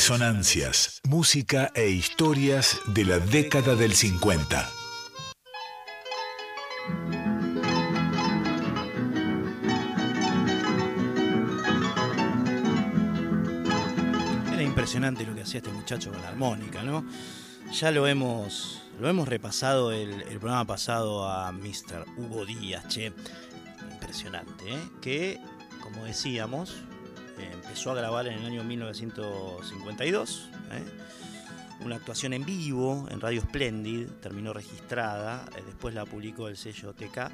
Resonancias, música e historias de la década del 50. Era impresionante lo que hacía este muchacho con la armónica, ¿no? Ya lo hemos, lo hemos repasado el, el programa pasado a Mr. Hugo Díaz, che. Impresionante, ¿eh? Que, como decíamos, empezó a grabar en el año 1952. ¿eh? Una actuación en vivo en Radio Splendid, terminó registrada, eh, después la publicó el sello TK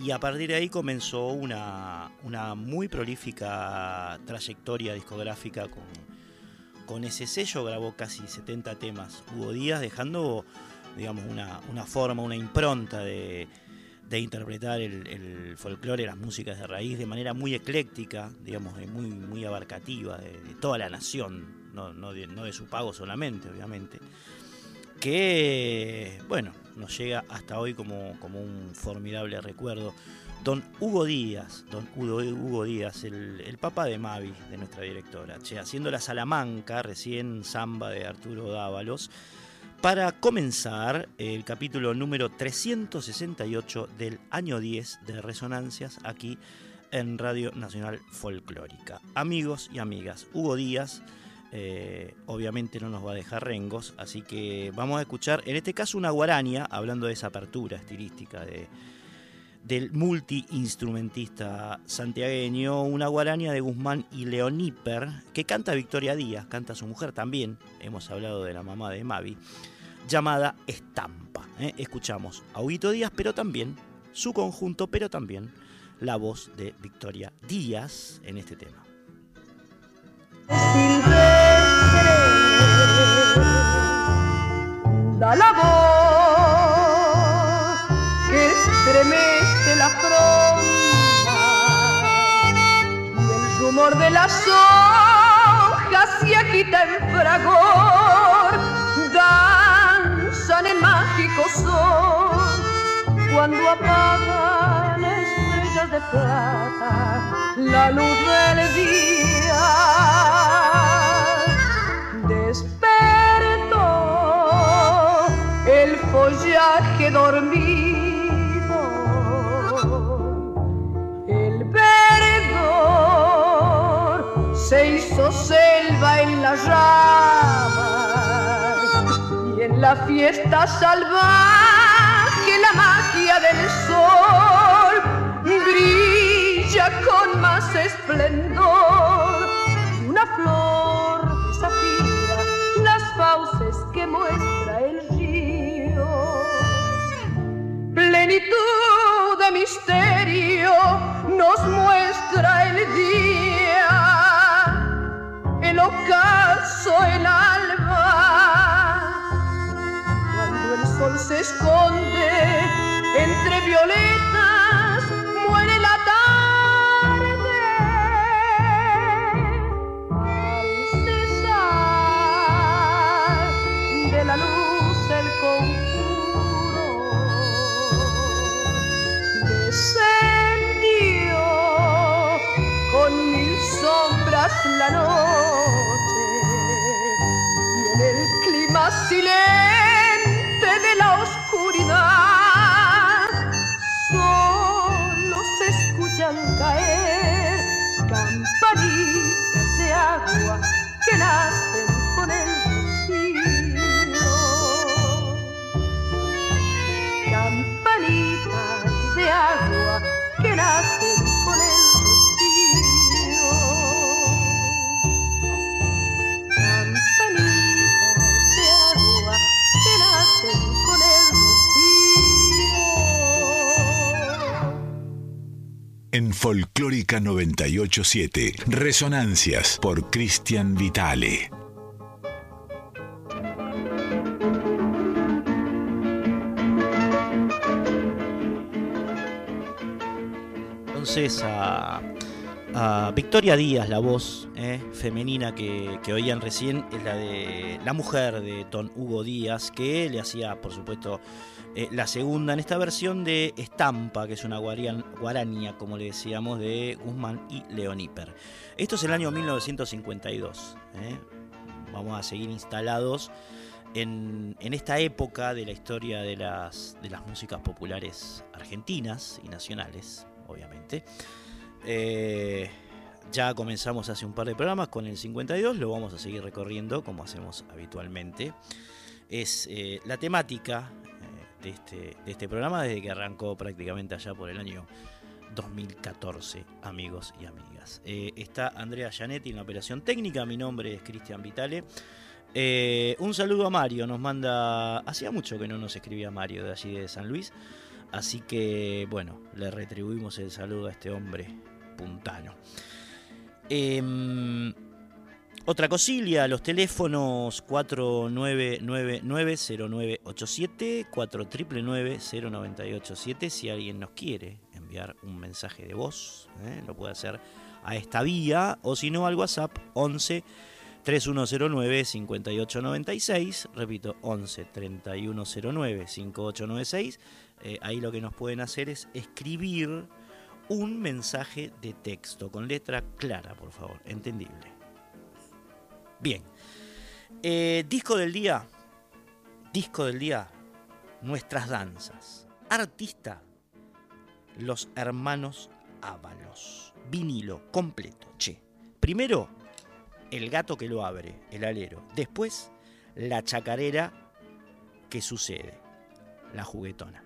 y a partir de ahí comenzó una, una muy prolífica trayectoria discográfica con, con ese sello, grabó casi 70 temas Hugo Díaz, dejando digamos, una, una forma, una impronta de, de interpretar el, folclore, las músicas de raíz de manera muy ecléctica, digamos, muy, muy abarcativa, de, toda la nación, no, no, de, su pago solamente, obviamente, que, bueno, nos llega hasta hoy como, como un formidable recuerdo. don Hugo Díaz, don Hugo, Díaz, el, el, papá de Mavi, de nuestra directora, haciendo la Salamanca, recién samba de Arturo Dávalos, para comenzar el capítulo número 368 del año 10 de Resonancias aquí en Radio Nacional Folclórica. Amigos y amigas, Hugo Díaz eh, obviamente no nos va a dejar rengos, así que vamos a escuchar en este caso una guaraña, hablando de esa apertura estilística de, del multiinstrumentista santiagueño, una guaraña de Guzmán y Leoníper, que canta Victoria Díaz, canta su mujer también, hemos hablado de la mamá de Mavi, llamada Estampa. ¿eh? Escuchamos a Huguito Díaz, pero también su conjunto, pero también la voz de Victoria Díaz en este tema. da la voz estremece la fronda y el rumor de las hojas se agita en fragor, danzan en mágico sol cuando apagan estrellas de plata la luz del día. Despertó el follaje dormido, se hizo selva en las ramas y en la fiesta salvaje la magia del sol brilla con más esplendor. Una flor desafía las fauces que muestra el río. Plenitud de misterio nos muestra el día, el ocaso, el alba. Cuando el sol se esconde entre violetas, 987, Resonancias por Cristian Vitale. Entonces a, a Victoria Díaz, la voz eh, femenina que, que oían recién, es la de la mujer de Don Hugo Díaz, que le hacía, por supuesto, eh, la segunda en esta versión de Estampa, que es una guarian- guaraña, como le decíamos, de Guzmán y Leoníper. Esto es el año 1952. eh. Vamos a seguir instalados en, en esta época de la historia de las, de las músicas populares argentinas y nacionales, obviamente. Eh, ya comenzamos hace un par de programas con el 52, lo vamos a seguir recorriendo como hacemos habitualmente. Es la temática de, este, de este programa desde que arrancó prácticamente allá por el año 2014, amigos y amigas. Eh, está Andrea Gianetti en la operación técnica, mi nombre es Cristian Vitale. Eh, un saludo a Mario, nos manda. Hacía mucho que no nos escribía Mario de allí de San Luis. Así que, bueno, le retribuimos el saludo a este hombre puntano. Em, otra cosilla, los teléfonos 4999-0987, 4999-0987, si alguien nos quiere enviar un mensaje de voz, ¿eh? lo puede hacer a esta vía, o si no al WhatsApp 11 3109 5896, repito, 11 3109 5896, Eh, ahí lo que nos pueden hacer es escribir un mensaje de texto con letra clara, por favor, entendible. Bien. Eh, disco del día. Disco del día. Nuestras danzas. Artista. Los hermanos Ábalos. Vinilo completo. Che. Primero, el gato que lo abre, el alero. Después, la chacarera que sucede, la juguetona.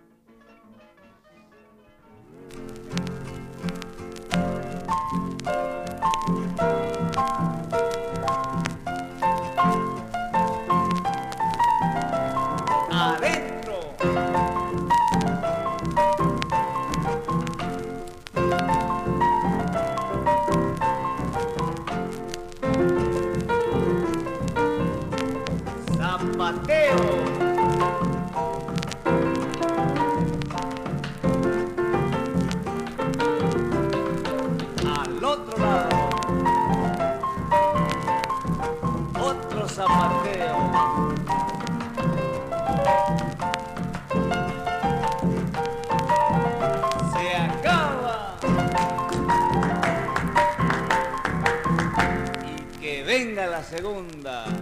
Otro lado. Otro zapateo. se acaba. Y que venga la segunda.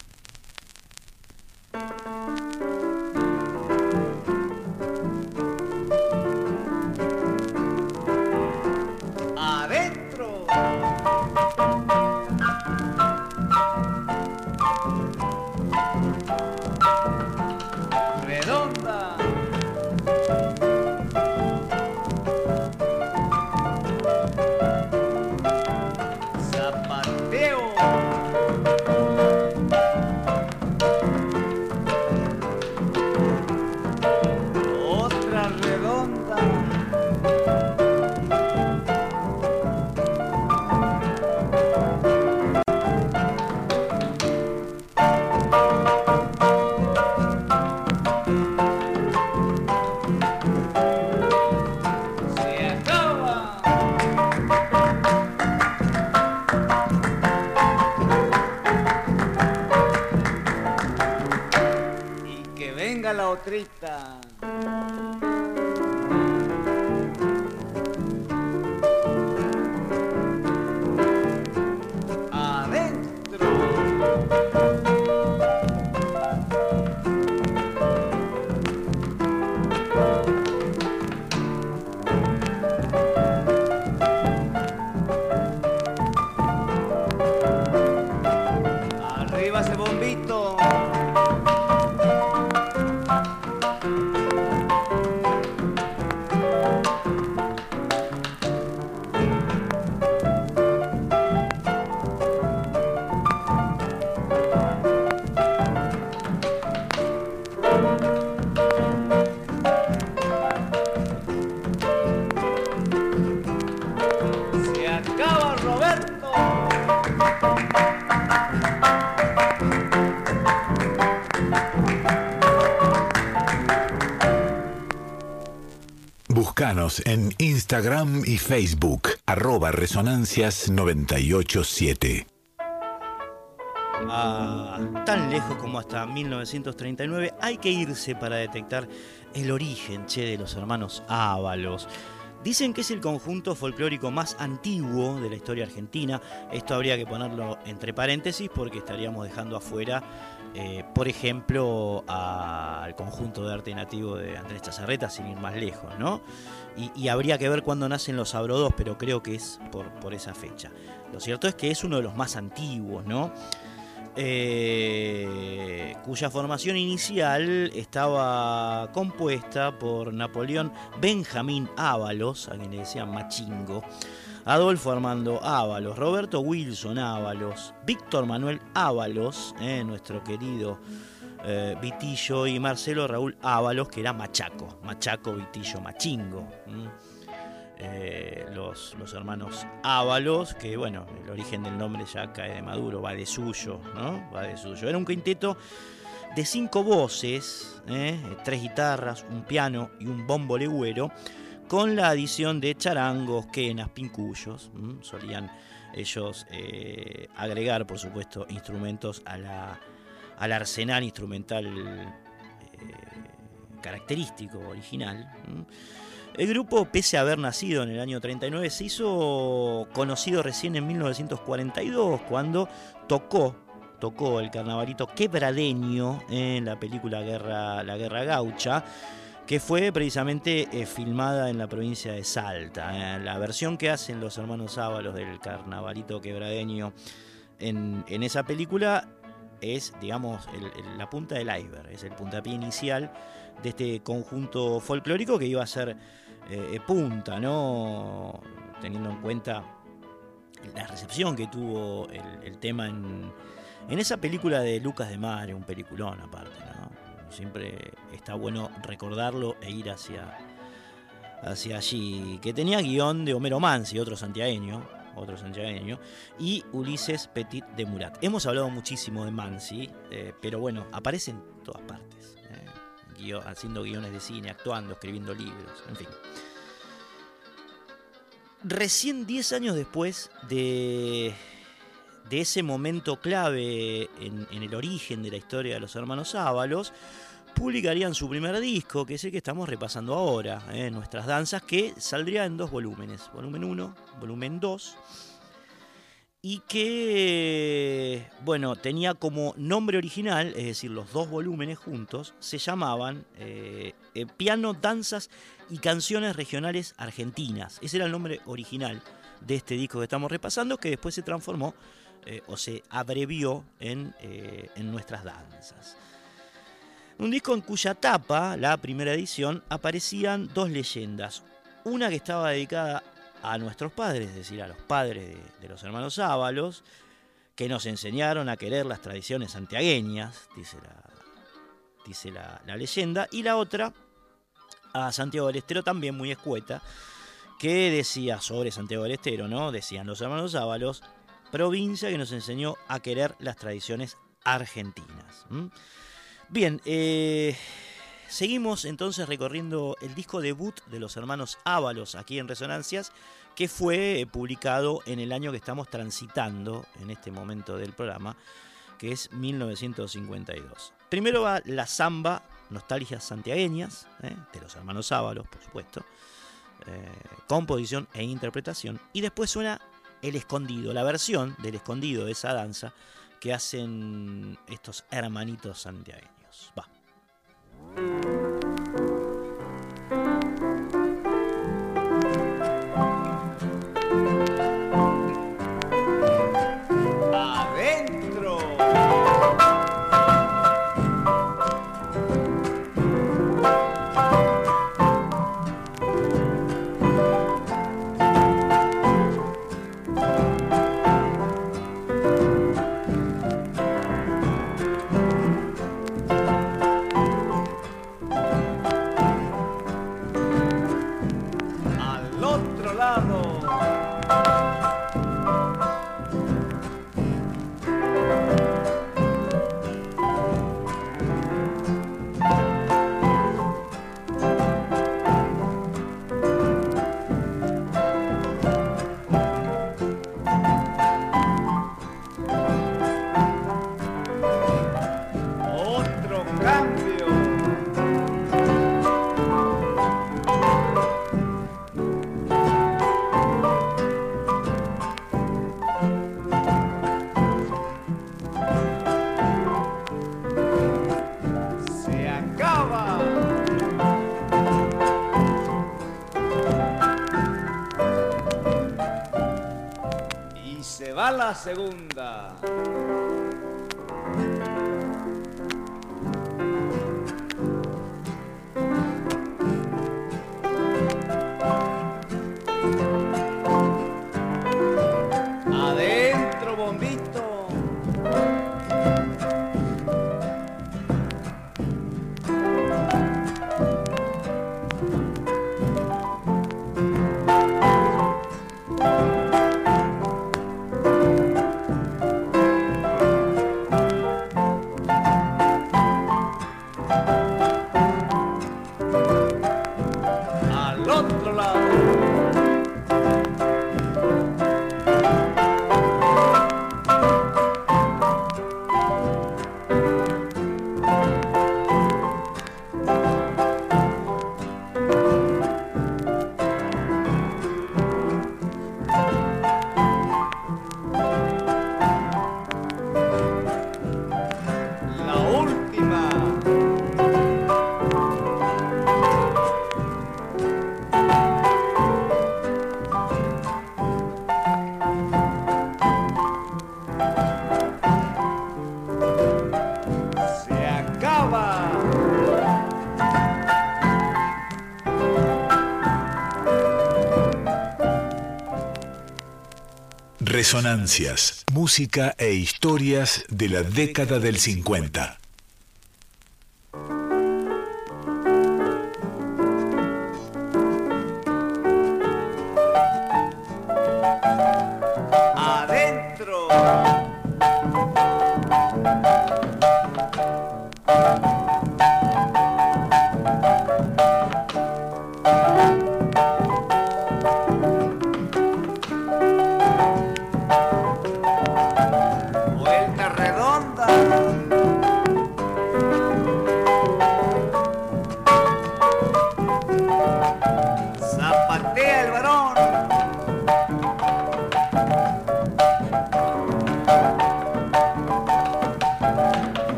Instagram y Facebook, arroba Resonancias 987. Ah, tan lejos como hasta 1939 hay que irse para detectar el origen che, de los hermanos Ábalos. Dicen que es el conjunto folclórico más antiguo de la historia argentina. Esto habría que ponerlo entre paréntesis porque estaríamos dejando afuera, eh, por ejemplo, al conjunto de arte nativo de Andrés Chazarreta, sin ir más lejos, ¿no? Y, habría que ver cuándo nacen los Abrodos, pero creo que es por, por esa fecha. Lo cierto es que es uno de los más antiguos, ¿no? eh, cuya formación inicial estaba compuesta por Napoleón Benjamín Ábalos, a quien le decían Machingo, Adolfo Armando Ábalos, Roberto Wilson Ábalos, Víctor Manuel Ábalos, eh, nuestro querido eh, Vitillo, y Marcelo Raúl Ábalos, que era Machaco, Machaco, Vitillo, Machingo. Eh, los, los, hermanos Ábalos, que bueno, el origen del nombre ya cae de Maduro, va de suyo, ¿no? Va de suyo. Era un quinteto de cinco voces, tres guitarras, un piano y un bombo legüero con la adición de charangos, quenas, pincuyos. Solían ellos eh, agregar, por supuesto, instrumentos a la, al arsenal instrumental eh, característico, original. El grupo, pese a haber nacido en el año 39, se hizo conocido recién en 1942, cuando tocó, tocó el carnavalito quebradeño en la película Guerra, La Guerra Gaucha que fue precisamente eh, filmada en la provincia de Salta. Eh, la versión que hacen los hermanos Ábalos del carnavalito quebradeño en, esa película es, digamos, la punta del iceberg, es el puntapié inicial de este conjunto folclórico que iba a ser eh, punta, ¿no? Teniendo en cuenta la recepción que tuvo el, tema en, en, esa película de Lucas de Mar, un peliculón aparte, ¿no? Siempre está bueno recordarlo e ir hacia, hacia allí. Que tenía guion de Homero Mansi, otro santiagueño, otro santiagueño, y Ulises Petit de Murat. Hemos hablado muchísimo de Mansi, eh, pero bueno, aparece en todas partes. Eh, haciendo guiones de cine, actuando, escribiendo libros, en fin. Recién 10 años después de, de ese momento clave en, el origen de la historia de los hermanos Ábalos, publicarían su primer disco, que es el que estamos repasando ahora, ¿eh? Nuestras Danzas, que saldría en dos volúmenes, volumen 1, volumen 2, y que, bueno, tenía como nombre original, es decir, los dos volúmenes juntos, se llamaban eh, eh, Piano, Danzas y Canciones Regionales Argentinas. Ese era el nombre original de este disco que estamos repasando, que después se transformó o se abrevió en, en Nuestras Danzas. Un disco en cuya tapa, la primera edición, aparecían dos leyendas. Una que estaba dedicada a nuestros padres, es decir, a los padres de, los hermanos Ábalos, que nos enseñaron a querer las tradiciones santiagueñas, dice la, dice la, leyenda, y la otra a Santiago del Estero, también muy escueta, que decía sobre Santiago del Estero, ¿no? Decían los hermanos Ábalos, provincia que nos enseñó a querer las tradiciones argentinas. Bien, eh, seguimos entonces recorriendo el disco debut de los hermanos Ábalos aquí en Resonancias, que fue eh, publicado en el año que estamos transitando en este momento del programa, que es 1952. Primero va la samba Nostalgias Santiagueñas, eh, de los hermanos Ábalos, por supuesto, composición e interpretación, y después suena El Escondido, la versión del Escondido de esa danza que hacen estos hermanitos santiagueños. Va. Segunda. Resonancias, música e historias de la década del 50.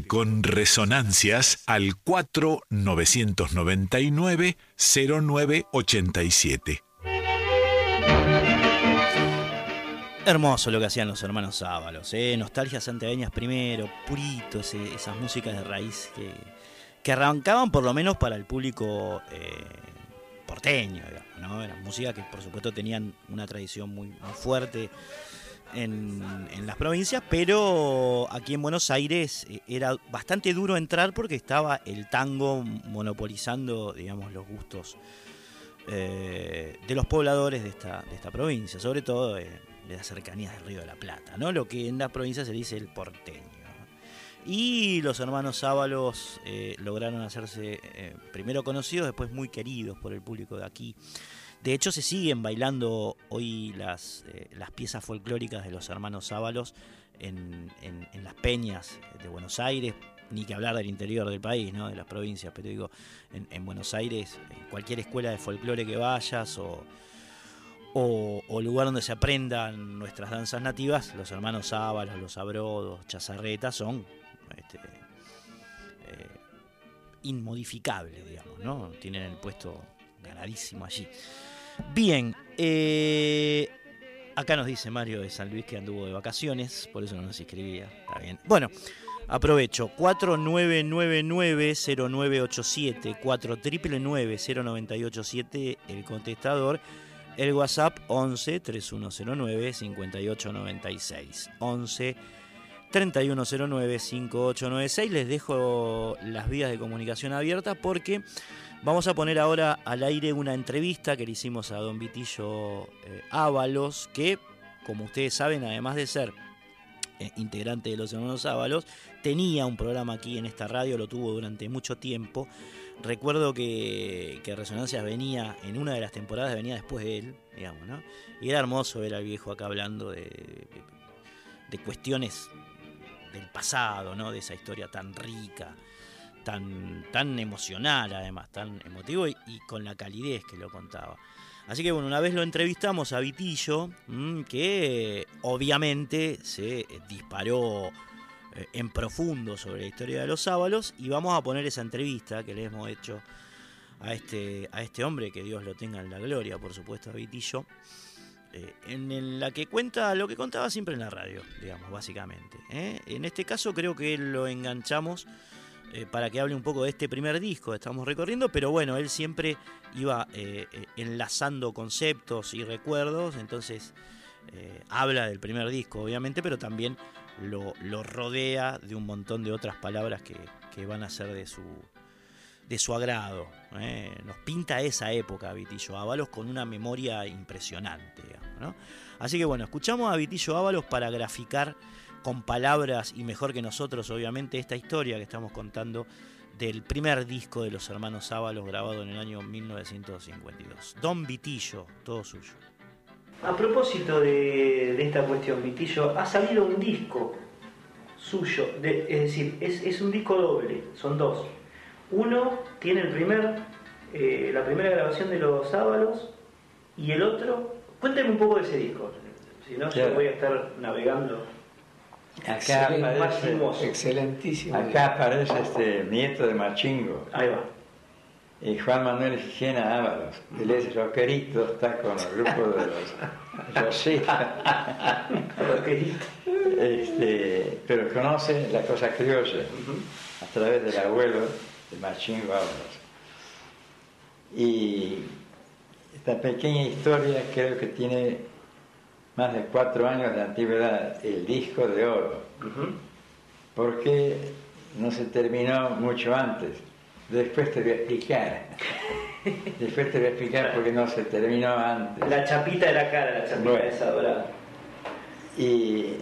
Con Resonancias al 4999 0987. Hermoso lo que hacían los hermanos Ábalos, ¿eh? nostalgias santiagueñas primero, puritos, eh, esas músicas de raíz que, arrancaban por lo menos para el público eh, porteño, digamos, ¿no? Eran músicas que por supuesto tenían una tradición muy fuerte en, las provincias, pero aquí en Buenos Aires eh, era bastante duro entrar porque estaba el tango monopolizando, digamos, los gustos eh, de los pobladores de esta, de esta provincia, sobre todo de, las cercanías del Río de la Plata, ¿no? Lo que en la provincia se dice el porteño. Y los hermanos Ábalos eh, lograron hacerse primero conocidos, después muy queridos por el público de aquí. De hecho, se siguen bailando hoy las, eh, piezas folclóricas de los hermanos Ábalos en, las peñas de Buenos Aires, ni que hablar del interior del país, ¿no? de las provincias, pero digo, en, en Buenos Aires, en cualquier escuela de folclore que vayas o, lugar donde se aprendan nuestras danzas nativas, los hermanos Ábalos, los Abrodos, Chazarretas son este, eh, inmodificables, digamos, ¿no? Tienen el puesto ganadísimo allí. Bien, eh, acá nos dice Mario de San Luis que anduvo de vacaciones, por eso no nos escribía. Está bien. Bueno, aprovecho. 4999-0987, 4999-0987, el contestador. El WhatsApp 11 3109 5896. 11 3109 5896. Les dejo las vías de comunicación abiertas porque vamos a poner ahora al aire una entrevista que le hicimos a don Vitillo eh, Ábalos, que, como ustedes saben, además de ser eh, integrante de los hermanos Ábalos, tenía un programa aquí en esta radio, lo tuvo durante mucho tiempo. Recuerdo que, que Resonancias venía, en una de las temporadas venía después de él, digamos, ¿no? Y era hermoso ver al viejo acá hablando de, de, de cuestiones del pasado, ¿no? De esa historia tan rica, tan, tan emocional además, tan emotivo y, con la calidez que lo contaba. Así que bueno, una vez lo entrevistamos a Vitillo, mm, que obviamente se disparó eh, en profundo sobre la historia de los sábalos y vamos a poner esa entrevista que le hemos hecho a este, a este hombre, que Dios lo tenga en la gloria, por supuesto, a Vitillo, eh, en la que cuenta lo que contaba siempre en la radio, digamos, básicamente. ¿eh? En este caso creo que lo enganchamos eh, para que hable un poco de este primer disco que estamos recorriendo, pero bueno, él siempre iba eh, eh, enlazando conceptos y recuerdos, entonces habla del primer disco, obviamente, pero también lo, rodea de un montón de otras palabras que, van a ser de su, de su agrado. Nos pinta esa época Vitillo Ábalos con una memoria impresionante. ¿no? Así que bueno, escuchamos a Vitillo Ábalos para graficar con palabras y mejor que nosotros, obviamente, esta historia que estamos contando del primer disco de los hermanos Ábalos grabado en el año 1952. Don Vitillo, todo suyo. A propósito de, de esta cuestión, Vitillo, ha salido un disco suyo, de- es decir, es, es un disco doble, son dos. Uno tiene el primer, eh, la primera grabación de los Ábalos y el otro, cuénteme un poco de ese disco, si no yo Claro. voy a estar navegando. Acá aparece. Excelentísimo. acá aparece este nieto de Machingo, Ahí va. y Juan Manuel Gena Ábalos. Él es rockerito, está con el grupo de los Rockerito. este, pero conoce la cosa criolla a través del abuelo de Machingo Ábalos. Y esta pequeña historia creo que tiene más de cuatro años de antigüedad, el disco de oro. Ujú. porque no se terminó mucho antes. Después te voy a explicar. Después te voy a explicar por qué no se terminó antes. La chapita de la cara, la chapita Bueno. esa dorada. Y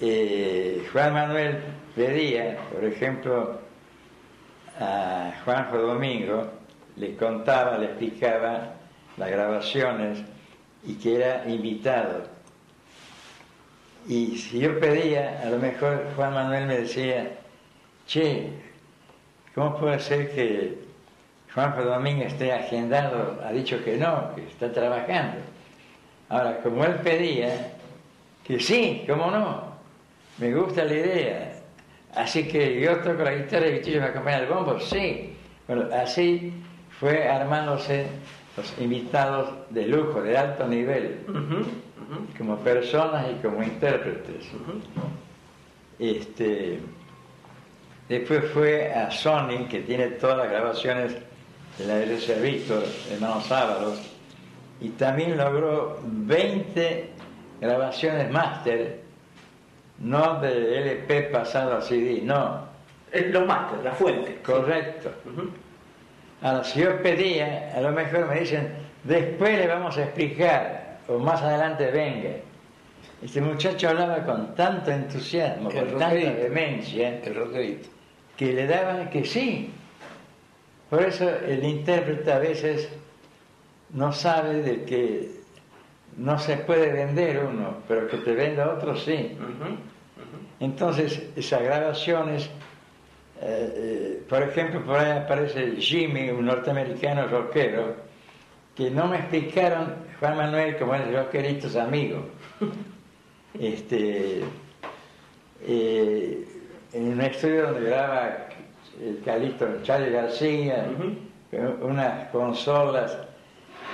eh, Juan Manuel pedía, por ejemplo, a Juanjo Domingo, le contaba, le explicaba las grabaciones y que era invitado. Y si yo pedía, a lo mejor Juan Manuel me decía, che, ¿cómo puede ser que Juanjo Domingo esté agendado? Ha dicho que no, que está trabajando. Ahora, como él pedía, que sí, cómo no, me gusta la idea. Así que yo toco la guitarra y Vitillo me acompaña el bombo, sí. Bueno, así fue armándose los invitados de lujo, de alto nivel, como personas y como intérpretes. Este, después fue a Sony, que tiene todas las grabaciones de la iglesia Víctor, hermanos Ábalos, y también logró 20 grabaciones máster, no de LP pasado a CD, no, Los máster, la fuente. correcto. Ahora, si yo pedía, a lo mejor me dicen, después le vamos a explicar, o más adelante venga. Este muchacho hablaba con tanto entusiasmo, El con tanta vehemencia, El que le daban que sí. Por eso el intérprete a veces no sabe de que no se puede vender uno, pero que te venda otro sí. Ujú. Entonces, esas grabaciones, eh, eh, por ejemplo, por ahí aparece Jimmy, un norteamericano rockero, que no me explicaron, Juan Manuel, como es rockerito, es amigo. Este, eh, en un estudio donde graba el Calixto Charlie García, unas consolas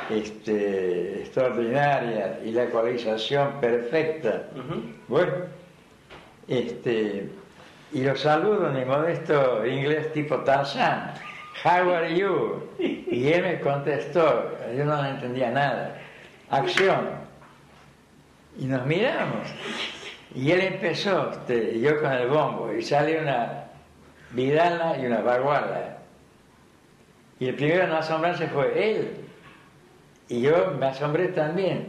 este, extraordinarias y la ecualización perfecta. Bueno, este, y lo saludo en mi modesto inglés tipo Tarzan. How are you? Y él me contestó, yo no entendía nada. Acción. Y nos miramos. Y él empezó, este, yo con el bombo, y sale una vidala y una baguala. Y el primero en asombrarse fue él. Y yo me asombré también,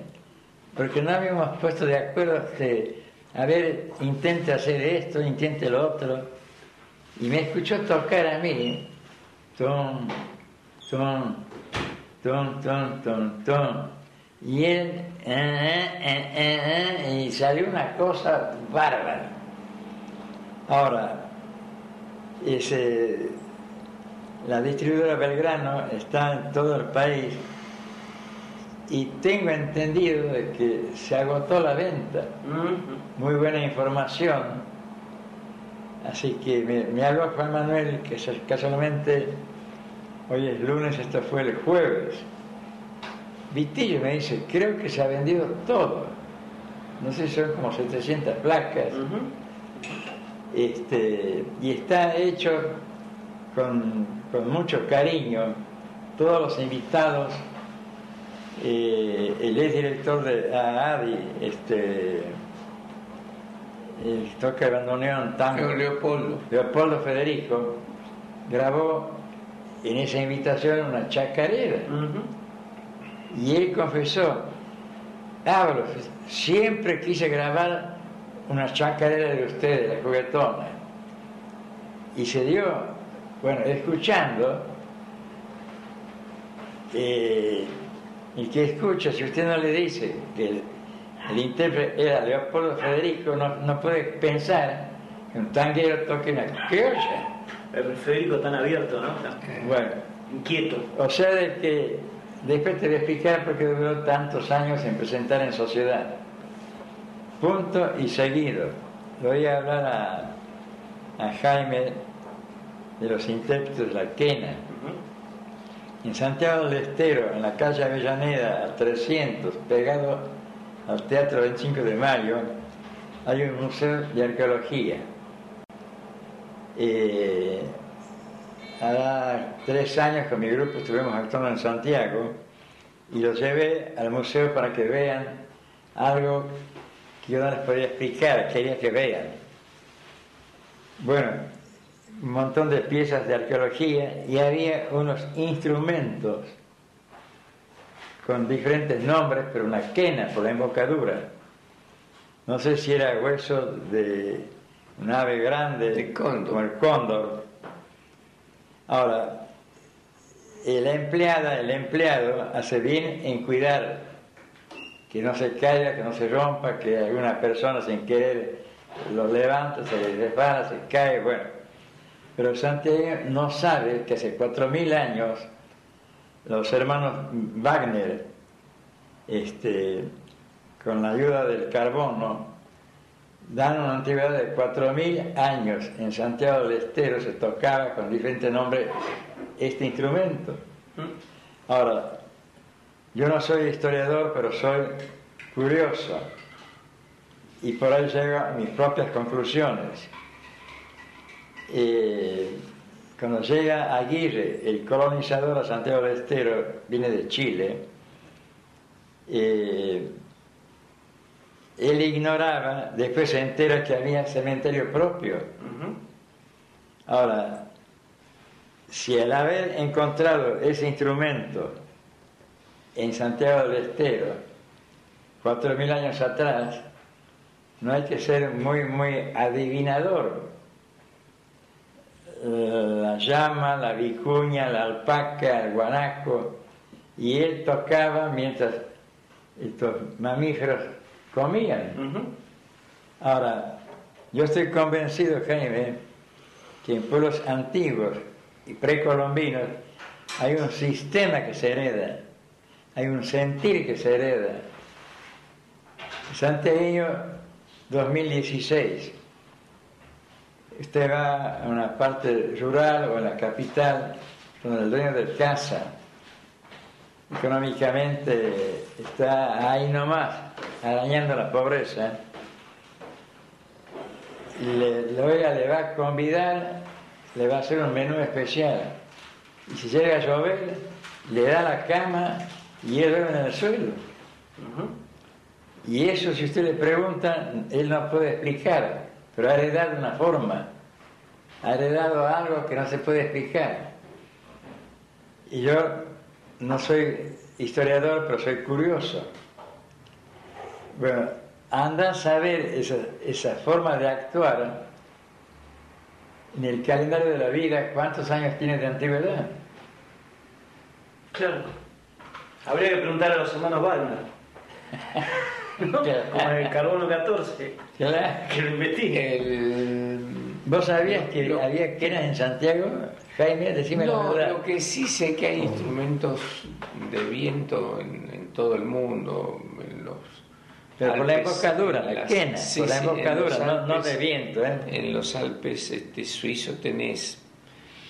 porque no habíamos puesto de acuerdo de, a ver, intente hacer esto, intente lo otro. Y me escuchó tocar a mí, ton, ton, ton, ton, ton, ton. Y él, eh, eh, eh, eh, eh, y salió una cosa bárbara. Ahora, ese, la distribuidora Belgrano está en todo el país y tengo entendido de que se agotó la venta. Muy buena información. Así que me, me habló Juan Manuel, que casualmente hoy es lunes, esto fue el jueves. Vitillo me dice, creo que se ha vendido todo. No sé si son como 700 placas. Este, y está hecho con, con mucho cariño. Todos los invitados, eh, el ex director de AADI, este, el toca de bandoneón tango, Leopoldo. Leopoldo Federico, grabó en esa invitación una chacarera. Ujú. Y él confesó, Pablo, siempre quise grabar una chacarera de ustedes, la juguetona. Y se dio, bueno, escuchando, eh, el que escucha, si usted no le dice que el, el intérprete era Leopoldo Federico, no, no puede pensar que un tanguero toque una criolla. El Federico tan abierto, ¿no? Tan Bueno, inquieto. o sea, de que después te voy a explicar por qué duró tantos años en presentar en sociedad. Punto y seguido. Le voy a hablar a, a Jaime de los intérpretes de la quena. Ujú. En Santiago del Estero, en la calle Avellaneda, al 300, pegado al Teatro 25 de Mayo, hay un museo de arqueología. Eh, tres años con mi grupo estuvimos actuando en Santiago y los llevé al museo para que vean algo que yo no les podía explicar, quería que vean. Bueno, un montón de piezas de arqueología y había unos instrumentos con diferentes nombres, pero una quena por la embocadura. No sé si era hueso de un ave grande, De cóndor. como el cóndor. Ahora, la empleada, el empleado hace bien en cuidar que no se caiga, que no se rompa, que alguna persona sin querer lo levanta, se le resbala, se cae, bueno. Pero Santiago no sabe que hace cuatro mil años los hermanos Wagner, este, con la ayuda del carbono, dan una antigüedad de cuatro mil años. En Santiago del Estero se tocaba con diferente nombre este instrumento. Ahora, yo no soy historiador, pero soy curioso y por ahí llego a mis propias conclusiones. Eh, cuando llega Aguirre, el colonizador a Santiago del Estero, viene de Chile, eh, él ignoraba, después se entera que había cementerio propio. Ahora, si al haber encontrado ese instrumento en Santiago del Estero, cuatro mil años atrás, no hay que ser muy, muy adivinador. La llama, la vicuña, la alpaca, el guanaco, y él tocaba mientras estos mamíferos comían. Ujú. Ahora, yo estoy convencido, Jaime, que en pueblos antiguos y precolombinos hay un sistema que se hereda, hay un sentir que se hereda. Santiago 2016. Usted va a una parte rural o en la capital, donde el dueño de casa económicamente está ahí nomás, arañando la pobreza, le, le, oiga, le va a convidar, le va a hacer un menú especial. Y si llega a llover, le da la cama y él duerme en el suelo. Y eso, si usted le pregunta, él no puede explicar, pero ha heredado una forma, ha heredado algo que no se puede explicar. Y yo no soy historiador, pero soy curioso. Bueno, anda a saber esa, esa forma de actuar en el calendario de la vida, cuántos años tiene de antigüedad. Claro. Habría que preguntar a los hermanos Wagner. ¿No? Como en el carbono 14. Claro. Que lo investigue. El- ¿Vos sabías que Lo- había quenas en Santiago? Jaime, decime la No, verdad. lo que sí sé que hay instrumentos de viento en, en todo el mundo, en los Pero por la Alpes, embocadura, la las- quena, sí, por la sí, embocadura, no, no Alpes- de viento. ¿eh? En los Alpes este, suizos tenés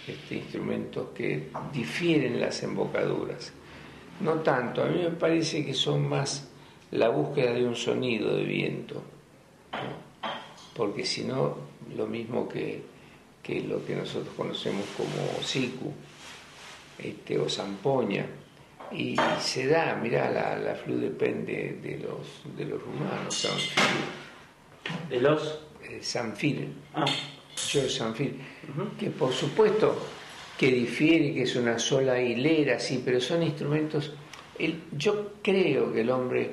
este, instrumentos que difieren las embocaduras. No tanto, a mí me parece que son más la búsqueda de un sonido de viento, ¿no? porque si no, lo mismo que, que lo que nosotros conocemos como siku este, o zampoña, y se da, mirá, la, la flu depende de los, de los rumanos, De los. eh, Sanfil, Ah, George Sanfil, que por supuesto que difiere, que es una sola hilera, sí, pero son instrumentos. el- yo creo que el hombre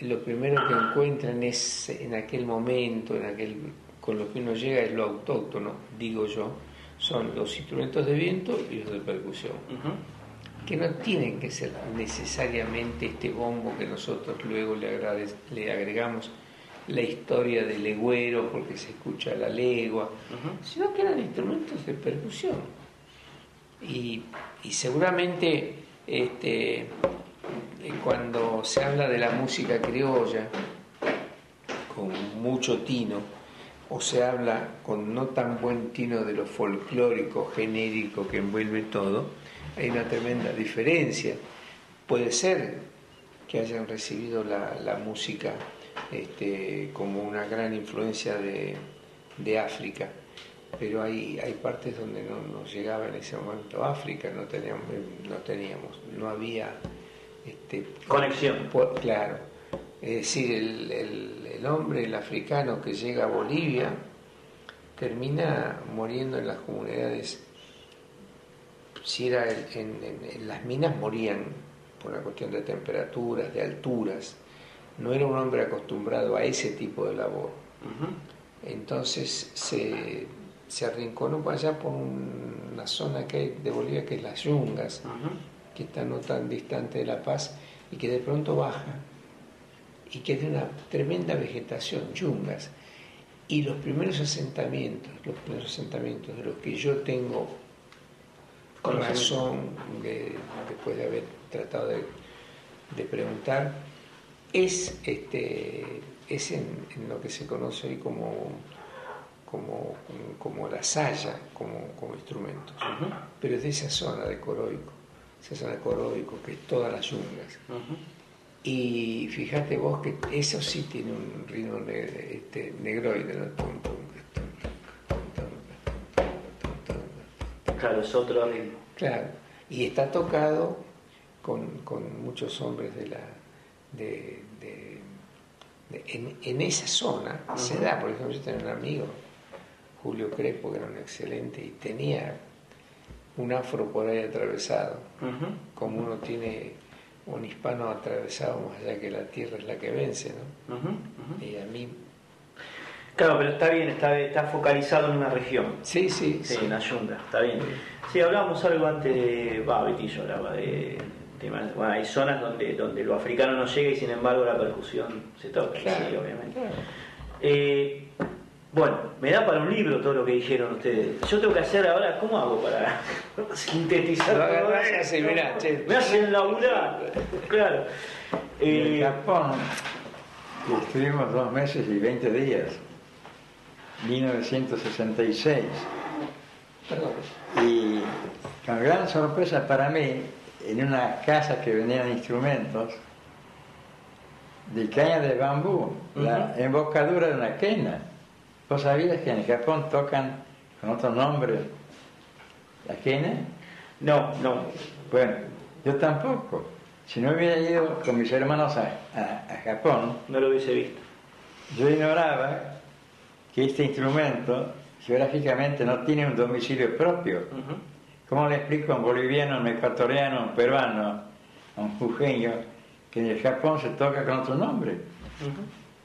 lo primero que encuentra en, ese- en aquel momento, en aquel, con lo que uno llega es lo autóctono, digo yo, son los instrumentos de viento y los de percusión, que no tienen que ser necesariamente este bombo que nosotros luego le, agregamos la historia del legüero porque se escucha la legua, sino que eran instrumentos de percusión. Y, y seguramente este, cuando se habla de la música criolla, con mucho tino, o se habla con no tan buen tino de lo folclórico, genérico que envuelve todo, hay una tremenda diferencia. Puede ser que hayan recibido la, la música este, como una gran influencia de, de África, pero hay, hay partes donde no nos llegaba en ese momento África, no teníamos, no, teníamos, no había este, Conexión. claro. Es decir, el, el- el hombre, el africano que llega a Bolivia, termina muriendo en las comunidades. Si era en, en- las minas, morían por una cuestión de temperaturas, de alturas. No era un hombre acostumbrado a ese tipo de labor. Entonces se, se arrinconó para allá por un- una zona que hay de Bolivia que es las Yungas, que está no tan distante de La Paz y que de pronto baja y que es de una tremenda vegetación, yungas. Y los primeros asentamientos, los primeros asentamientos de los que yo tengo razón, de- después de haber tratado de, de preguntar, es, este, es en, en lo que se conoce hoy como, como, como la saya, como, como instrumentos. Pero es de esa zona de Coroico, esa zona de Coroico, que es todas las yungas. Y fíjate vos que eso sí tiene un ritmo ne- este, negroide, ¿no? Claro, es otro ritmo. Claro, y está tocado con, con muchos hombres de la de, de- de- en, en esa zona se da, por ejemplo, yo tenía un amigo, Julio Crespo, que era un excelente, y tenía un afro por ahí atravesado, como uno tiene un hispano atravesado más allá que la tierra es la que vence, ¿no? Y a mí, Claro, pero está bien, está, está focalizado en una región. sí, sí, Sí, sí. en la yunga, está bien. Sí, hablábamos algo antes de. Va, Betillo hablaba de. temas- bueno, hay zonas donde, donde lo africano no llega y sin embargo la percusión se toca, Claro, sí, obviamente. claro. Eh, bueno, me da para un libro todo lo que dijeron ustedes. Yo tengo que hacer ahora, ¿cómo hago para sintetizar Lo todo agarrás esto? así, mirá, che. Me hacen laburar, claro. En Eh, Japón estuvimos dos meses y 20 días, 1966. Perdón. Y con gran sorpresa para mí, en una casa que vendían instrumentos de caña de bambú, la embocadura de una quena. ¿Vos sabías que en Japón tocan con otro nombre la quena? no, no. Bueno, yo tampoco. Si no hubiera ido con mis hermanos a, a- a Japón, No lo hubiese visto. yo ignoraba que este instrumento geográficamente no tiene un domicilio propio. Ujú. ¿Cómo le explico a un boliviano, a un ecuatoriano, a un peruano, a un jujeño, que en el Japón se toca con otro nombre?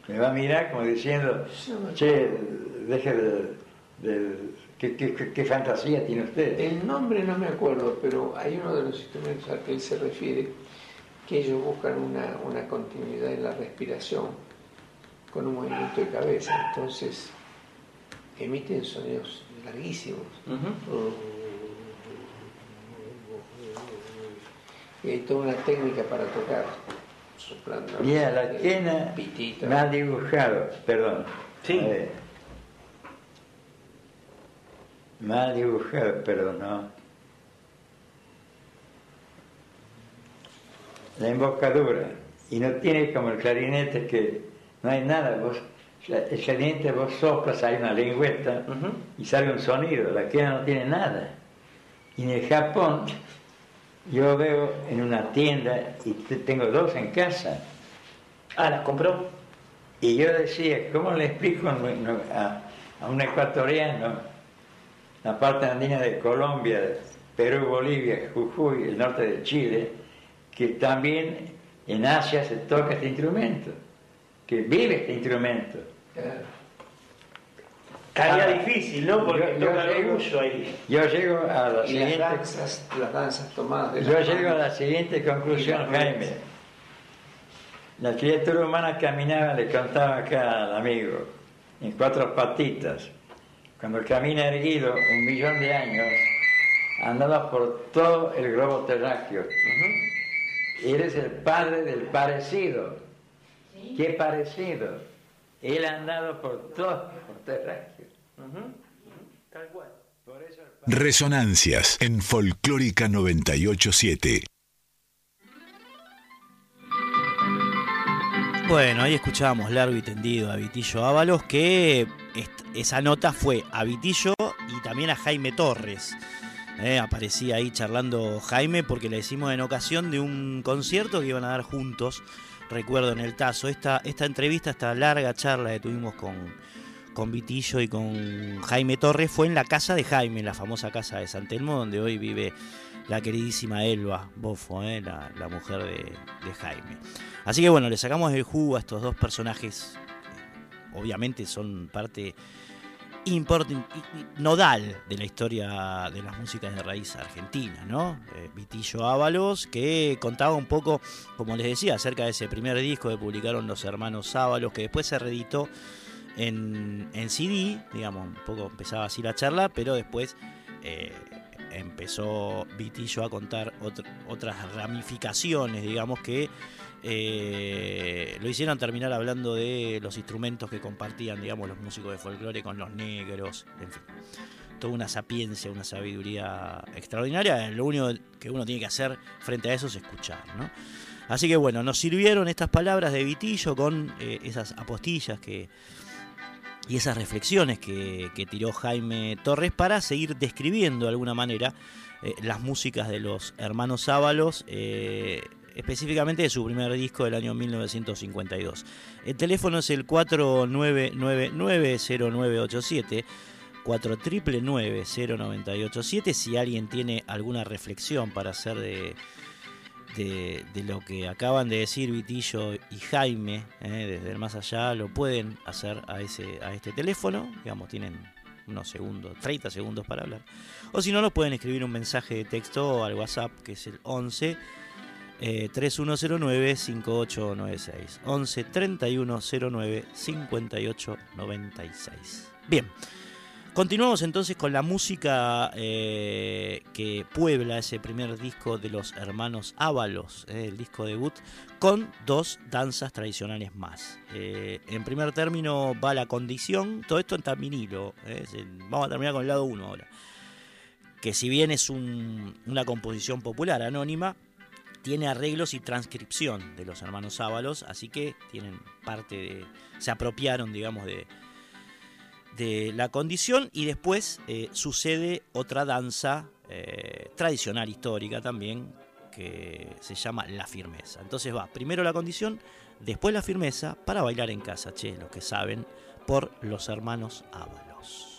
Me va a mirar como diciendo, che, deje de... de- ¿qué, qué- qué- qué fantasía tiene usted? El nombre no me acuerdo, pero hay uno de los instrumentos al que él se refiere que ellos buscan una, una continuidad en la respiración con un movimiento de cabeza. Entonces emiten sonidos larguísimos. Y hay toda una técnica para tocar. Soplando. Y a la quena Pitito. me ha dibujado, perdón. Sí. Me ha dibujado, perdón, no. La embocadura. Y no tiene como el clarinete que no hay nada. Vos, el clarinete vos soplas, hay una lengüeta Ujú. y sale un sonido. La quena no tiene nada. Y en el Japón yo veo en una tienda y te- tengo dos en casa. Ah, las compró. Y yo decía, ¿cómo le explico a, a un ecuatoriano, la parte andina de Colombia, Perú, Bolivia, Jujuy, el norte de Chile, que también en Asia se toca este instrumento, que vive este instrumento? Claro. Estaría Ah, difícil, ¿no? Porque yo- yo toca el orgullo ahí. Yo llego a la Y las siguiente, danzas, las danzas tomadas de yo las llego a la siguiente conclusión, Jaime. La criatura humana caminaba, le contaba acá al amigo, en cuatro patitas. Cuando camina erguido un millón de años, andaba por todo el globo terráqueo. Eres el padre del parecido. ¿Qué parecido? Él ha andado por todo el terráqueo. Tal cual. Resonancias en Folclórica 987. Bueno, ahí escuchábamos largo y tendido a Vitillo Ábalos, que esa nota fue a Vitillo y también a Jaime Torres. Eh, aparecía ahí charlando Jaime porque le decimos en ocasión de un concierto que iban a dar juntos, recuerdo en el Tazo. Esta, esta entrevista, esta larga charla que tuvimos con, con Vitillo y con Jaime Torres fue en la casa de Jaime, la famosa casa de San Telmo, donde hoy vive la queridísima Elba Bofo, eh, la, la mujer de, Jaime. Así que bueno, le sacamos el jugo a estos dos personajes. eh, Obviamente son parte importante, nodal de la historia de las músicas de raíz argentina, ¿no? Eh, Vitillo Ábalos, que contaba un poco, como les decía, acerca de ese primer disco que publicaron los hermanos Ábalos, que después se reeditó en, CD, digamos, un poco empezaba así la charla, pero después eh, empezó Vitillo a contar otr- otras ramificaciones, digamos, que eh, lo hicieron terminar hablando de los instrumentos que compartían, digamos, los músicos de folclore con los negros, en fin. Toda una sapiencia, una sabiduría extraordinaria. Lo único que uno tiene que hacer frente a eso es escuchar, ¿no? Así que bueno, nos sirvieron estas palabras de Vitillo con eh, esas apostillas que, y esas reflexiones que, que tiró Jaime Torres para seguir describiendo de alguna manera eh, las músicas de los hermanos Ábalos, eh, específicamente de su primer disco del año 1952. El teléfono es el 4999-0987. 4999-0987 si alguien tiene alguna reflexión para hacer de, de, lo que acaban de decir Vitillo y Jaime eh, desde el más allá, lo pueden hacer a, ese, a este teléfono, digamos, tienen unos segundos, 30 segundos para hablar. O si no, nos pueden escribir un mensaje de texto al WhatsApp, que es el 11 eh, 3109 5896. 11 3109 5896. Bien. Continuamos entonces con la música eh, que puebla ese primer disco de los hermanos Ábalos, eh, el disco debut, con dos danzas tradicionales más. Eh, en primer término va la condición, todo esto en vinilo, vamos a terminar con el lado 1 ahora, que si bien es un- una composición popular anónima, tiene arreglos y transcripción de los hermanos Ábalos, así que tienen parte de, se apropiaron, digamos, de, de la condición y después eh, sucede otra danza eh, tradicional histórica también que se llama la firmeza. Entonces va primero la condición, después la firmeza para bailar en casa, che, los que saben, por los hermanos Ábalos.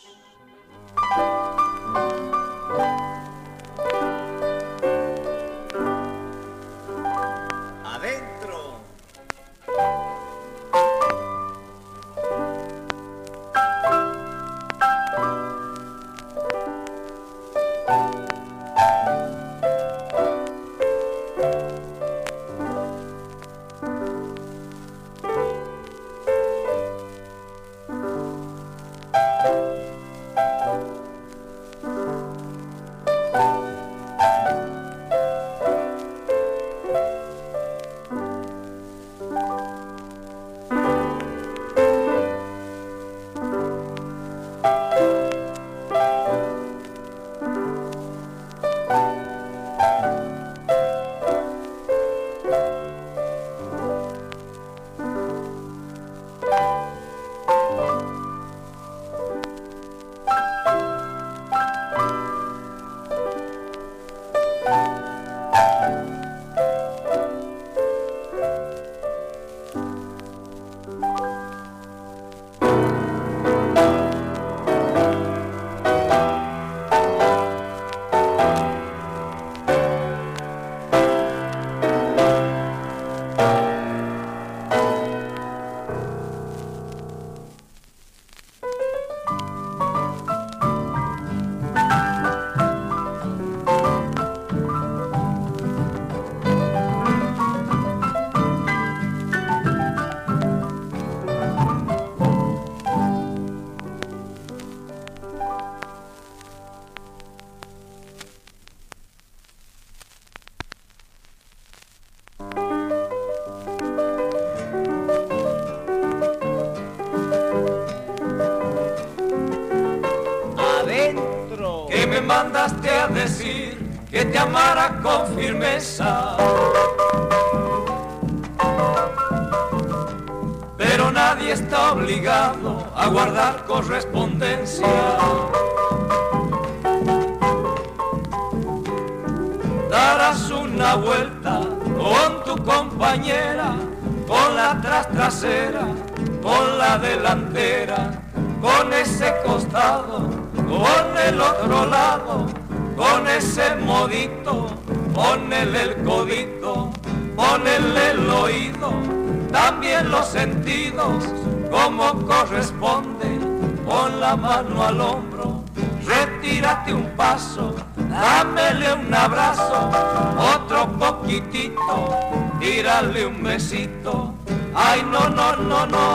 No, no, no,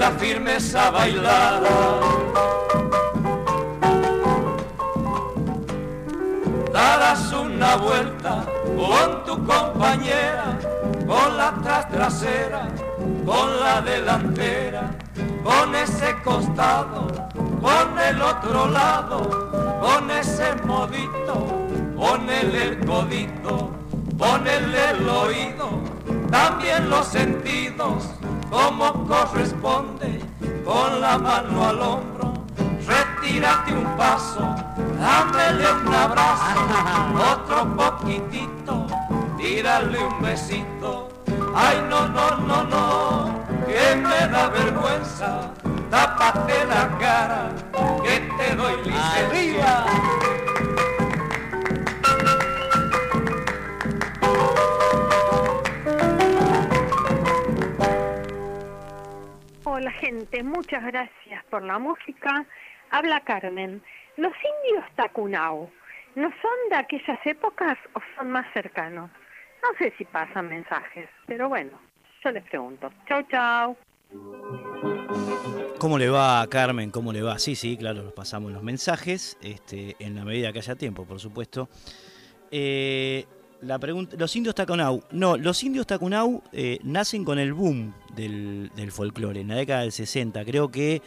la firmeza bailara. Darás una vuelta con tu compañera, con la tras trasera, con la delantera, con ese costado, con el otro lado, con ese modito, ponele el codito, ponele el oído, también los sentidos, como corresponde, Habla Carmen. ¿Los indios Tacunau no son de aquellas épocas o son más cercanos? No sé si pasan mensajes, pero bueno, yo les pregunto. Chau, chau. ¿Cómo le va, Carmen? ¿Cómo le va? Sí, sí, claro, nos pasamos los mensajes, este, en la medida que haya tiempo, por supuesto. Eh, la pregunta, los indios Tacunau. No, los indios Tacunau eh, nacen con el boom del, del folclore en la década del 60. Creo que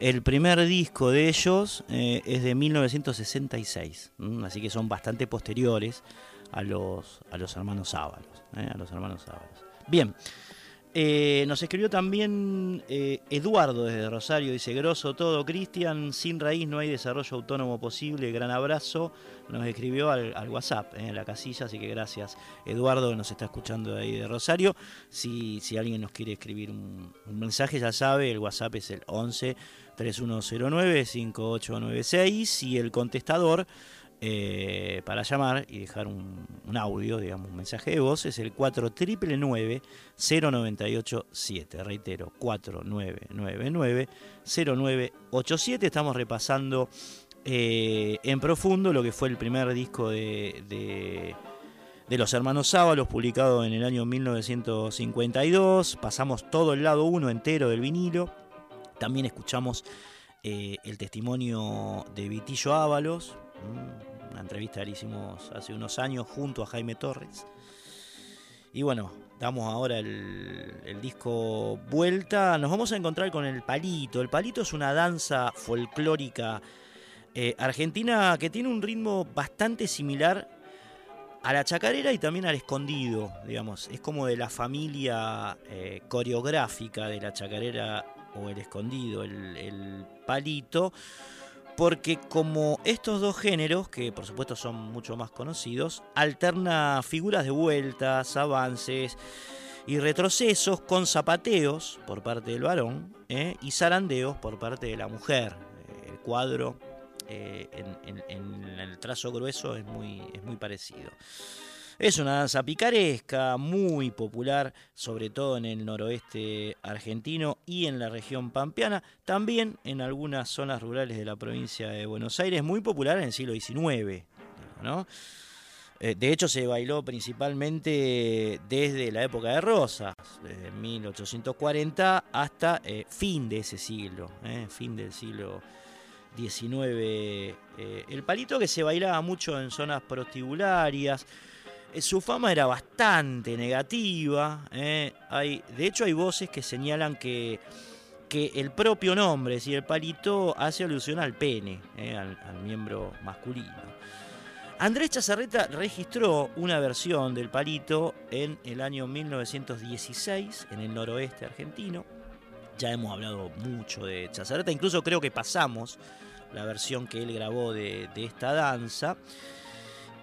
el primer disco de ellos eh, es de 1966, ¿m? así que son bastante posteriores a los, a los hermanos Ábalos. ¿eh? A los hermanos Ábalos. Bien. Eh, nos escribió también Eduardo desde Rosario, dice, grosso todo, Cristian, sin raíz no hay desarrollo autónomo posible, gran abrazo, nos escribió al, WhatsApp, en la casilla, así que gracias Eduardo, que nos está escuchando ahí de Rosario, si, si alguien nos quiere escribir un, un mensaje, ya sabe, el WhatsApp es el 11 3109 5896 y el contestador eh, para llamar y dejar un, un, audio, digamos, un mensaje de voz, es el 4999-0987. Reitero, 4999-0987. Estamos repasando eh, en profundo lo que fue el primer disco de, de, de los hermanos Sábalos, publicado en el año 1952. Pasamos todo el lado 1 entero del vinilo. También escuchamos eh, el testimonio de Vitillo Ábalos, una entrevista que le hicimos hace unos años junto a Jaime Torres. Y bueno, damos ahora el, el, disco vuelta. Nos vamos a encontrar con el palito. El palito es una danza folclórica eh, argentina que tiene un ritmo bastante similar a la chacarera y también al escondido, digamos. Es como de la familia eh, coreográfica de la chacarera o el escondido, el, palito porque como estos dos géneros, que por supuesto son mucho más conocidos, alterna figuras de vueltas, avances y retrocesos con zapateos por parte del varón ¿eh? y zarandeos por parte de la mujer. El cuadro eh, en, en, en, el trazo grueso es muy, es muy parecido. Es una danza picaresca, muy popular, sobre todo en el noroeste argentino y en la región pampeana, también en algunas zonas rurales de la provincia de Buenos Aires, muy popular en el siglo XIX. ¿no? Eh, de hecho, se bailó principalmente desde la época de Rosas, desde 1840 hasta eh, fin de ese siglo, eh, fin del siglo XIX. el palito que se bailaba mucho en zonas prostibularias, su fama era bastante negativa. Hay, de hecho, hay voces que señalan que, que el propio nombre, decir, el palito, hace alusión al pene, al miembro masculino. Andrés Chazarreta registró una versión del palito en el año 1916 en el noroeste argentino. Ya hemos hablado mucho de Chazarreta, incluso creo que pasamos la versión que él grabó de, esta danza.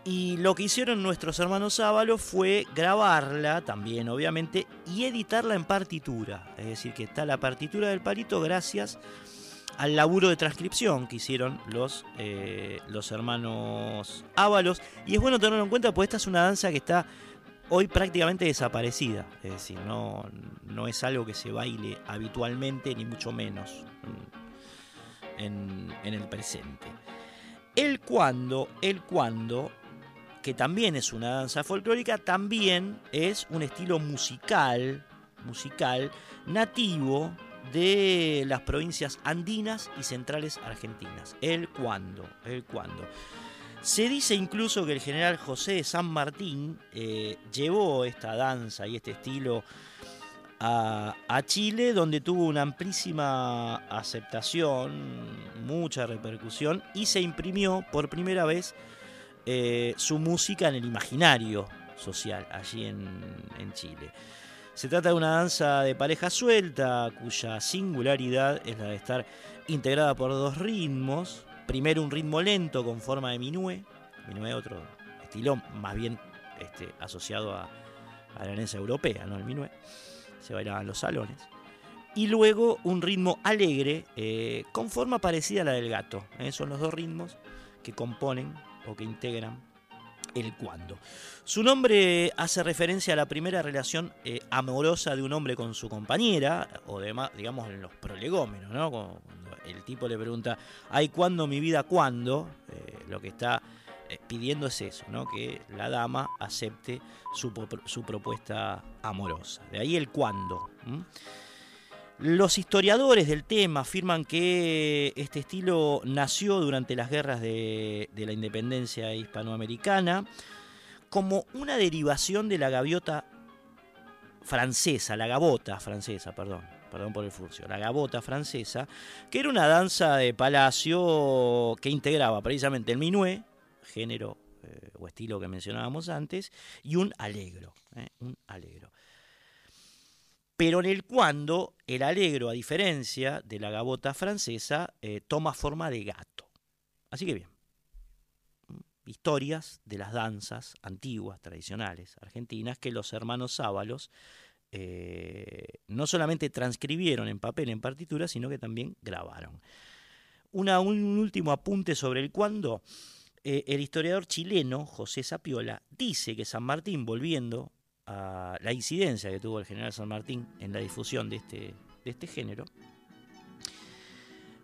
Y lo que hicieron nuestros hermanos Ábalos fue grabarla también, obviamente, y editarla en partitura. Es decir, que está la partitura del palito gracias al laburo de transcripción que hicieron los, eh, los hermanos Ábalos. Y es bueno tenerlo en cuenta porque esta es una danza que está hoy prácticamente desaparecida. Es decir, no, no es algo que se baile habitualmente, ni mucho menos en, en el presente. El cuando, el cuando, que también es una danza folclórica, también es un estilo musical, musical nativo de las provincias andinas y centrales argentinas. El cuándo, el cuándo. Se dice incluso que el general José de San Martín eh, llevó esta danza y este estilo a, Chile, donde tuvo una amplísima aceptación, mucha repercusión, y se imprimió por primera vez eh, su música en el imaginario social allí en Chile. Se trata de una danza de pareja suelta, cuya singularidad es la de estar integrada por dos ritmos. Primero un ritmo lento con forma de minué, minué otro estilo más bien este, asociado a, la herencia europea, ¿no? El minué. Se bailaba en los salones. Y luego un ritmo alegre eh, con forma parecida a la del gato. ¿eh? Son los dos ritmos que componen o que integran el cuándo. Su nombre hace referencia a la primera relación eh, amorosa de un hombre con su compañera, o demás, digamos en los prolegómenos, ¿no? Cuando el tipo le pregunta, ¿hay cuándo mi vida cuándo? Eh, lo que está eh, pidiendo es eso, ¿no? Que la dama acepte su, propuesta amorosa. De ahí el cuándo. Los historiadores del tema afirman que este estilo nació durante las guerras de, la independencia hispanoamericana como una derivación de la gaviota francesa, la gabota francesa, perdón, perdón por el furcio, la gabota francesa, que era una danza de palacio que integraba precisamente el minué, género eh, o estilo que mencionábamos antes, y un alegro, eh, un alegro. Pero en el cuando, el alegro, a diferencia de la gabota francesa, eh, toma forma de gato. Así que bien, historias de las danzas antiguas, tradicionales, argentinas, que los hermanos Sábalos eh, no solamente transcribieron en papel, en partitura, sino que también grabaron. un último apunte sobre el cuando. Eh, el historiador chileno José Sapiola dice que San Martín, volviendo la incidencia que tuvo el general San Martín en la difusión de este, de este género.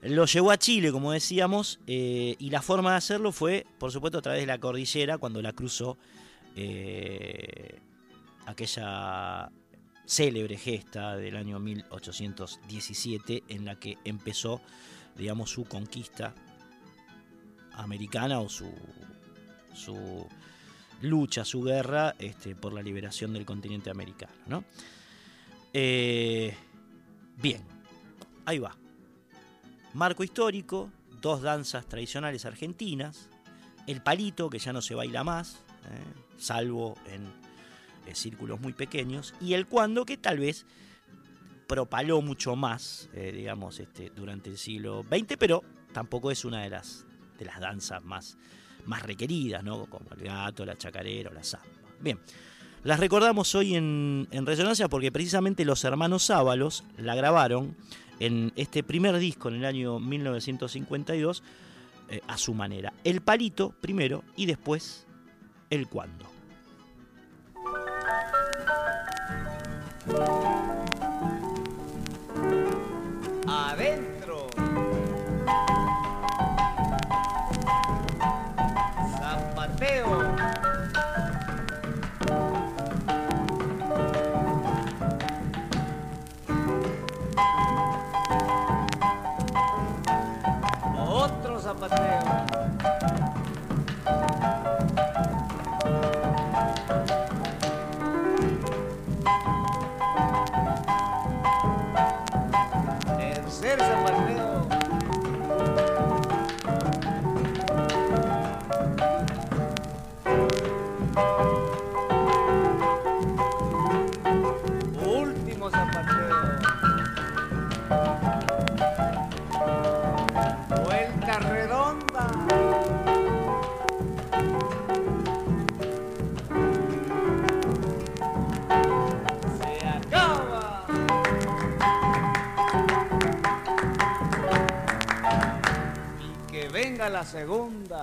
Lo llevó a Chile, como decíamos, eh, y la forma de hacerlo fue, por supuesto, a través de la cordillera, cuando la cruzó eh, aquella célebre gesta del año 1817 en la que empezó, digamos, su conquista americana o su, su lucha, su guerra este, por la liberación del continente americano. ¿no? Eh, bien, ahí va. Marco histórico, dos danzas tradicionales argentinas, el palito, que ya no se baila más, ¿eh? salvo en eh, círculos muy pequeños, y el cuando, que tal vez propaló mucho más, digamos, este, durante el siglo XX, pero tampoco es una de las, de las danzas más más requeridas, ¿no? como el gato, la chacarera o la zamba. Bien, las recordamos hoy en, Resonancia porque precisamente los hermanos Ábalos la grabaron en este primer disco en el año 1952 eh, a su manera. El palito primero y después el cuándo. Segunda.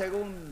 Segunda.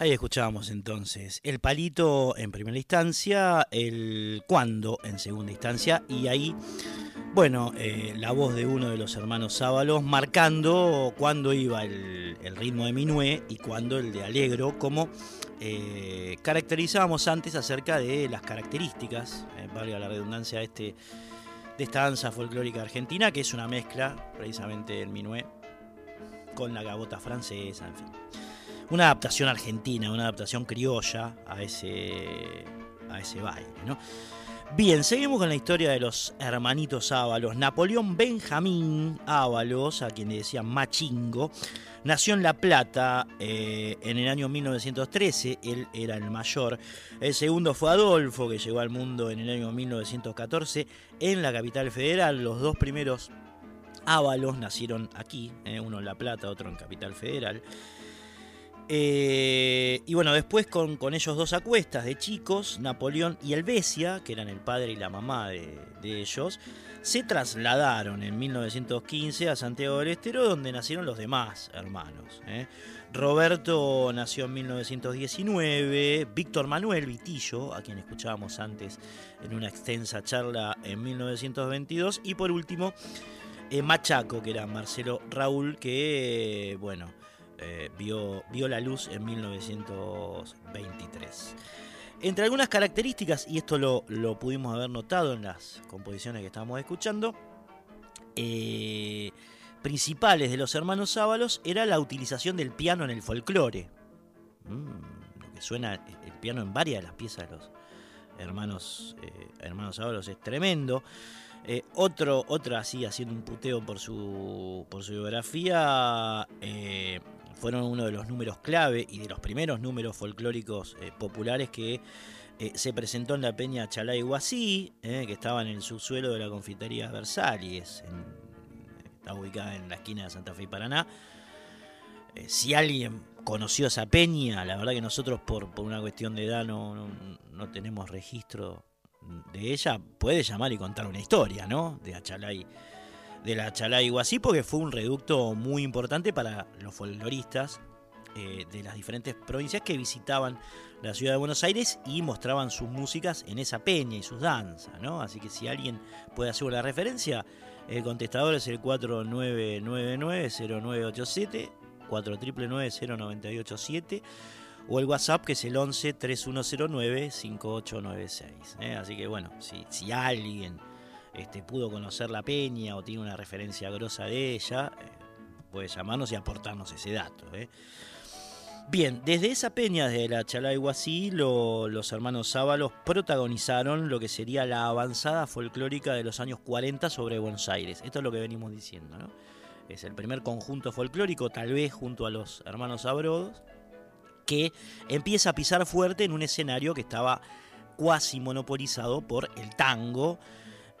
Ahí escuchábamos entonces el palito en primera instancia, el cuando en segunda instancia y ahí, bueno, eh, la voz de uno de los hermanos Sábalos marcando cuándo iba el, ritmo de Minué y cuándo el de Alegro, como eh, caracterizábamos antes acerca de las características, eh, valga la redundancia, de, este, de esta danza folclórica argentina, que es una mezcla precisamente del Minué con la gabota francesa, en fin una adaptación argentina, una adaptación criolla a ese, a ese baile. ¿no? Bien, seguimos con la historia de los hermanitos Ábalos. Napoleón Benjamín Ábalos, a quien le decían Machingo, nació en La Plata eh, en el año 1913, él era el mayor. El segundo fue Adolfo, que llegó al mundo en el año 1914 en la capital federal. Los dos primeros Ábalos nacieron aquí, eh, uno en La Plata, otro en Capital Federal. Eh, y bueno, después con, con, ellos dos acuestas de chicos, Napoleón y Helvecia, que eran el padre y la mamá de, de, ellos, se trasladaron en 1915 a Santiago del Estero, donde nacieron los demás hermanos. ¿eh? Roberto nació en 1919, Víctor Manuel Vitillo, a quien escuchábamos antes en una extensa charla en 1922, y por último, eh, Machaco, que era Marcelo Raúl, que, bueno, eh, vio, vio, la luz en 1923. Entre algunas características, y esto lo, lo, pudimos haber notado en las composiciones que estábamos escuchando, eh, principales de los hermanos Sábalos era la utilización del piano en el folclore. Mm, lo que suena el piano en varias de las piezas de los hermanos, eh, hermanos Sábalos es tremendo. Eh, otro, otra así haciendo un puteo por su, por su biografía, fueron uno de los números clave y de los primeros números folclóricos eh, populares que eh, se presentó en la peña Chalay Guasí, eh, que estaba en el subsuelo de la confitería Versalles, en, está ubicada en la esquina de Santa Fe y Paraná. si alguien conoció esa peña, la verdad que nosotros por, por una cuestión de edad no, no, no, tenemos registro de ella, puede llamar y contar una historia, ¿no? De Achalay de la Chalá Guasí porque fue un reducto muy importante para los folcloristas eh, de las diferentes provincias que visitaban la ciudad de Buenos Aires y mostraban sus músicas en esa peña y sus danzas, ¿no? Así que si alguien puede hacer una referencia, el contestador es el 4999-0987, 4999-0987 o el WhatsApp que es el 11 3109 5896. ¿eh? Así que bueno, si, si alguien este, pudo conocer la peña o tiene una referencia grosa de ella, eh, puede llamarnos y aportarnos ese dato. ¿eh? Bien, desde esa peña de la Chalay-Guasí, lo, los hermanos Sábalos protagonizaron lo que sería la avanzada folclórica de los años 40 sobre Buenos Aires. Esto es lo que venimos diciendo. Es el primer conjunto folclórico, tal vez junto a los hermanos Sabrodos, que empieza a pisar fuerte en un escenario que estaba cuasi monopolizado por el tango,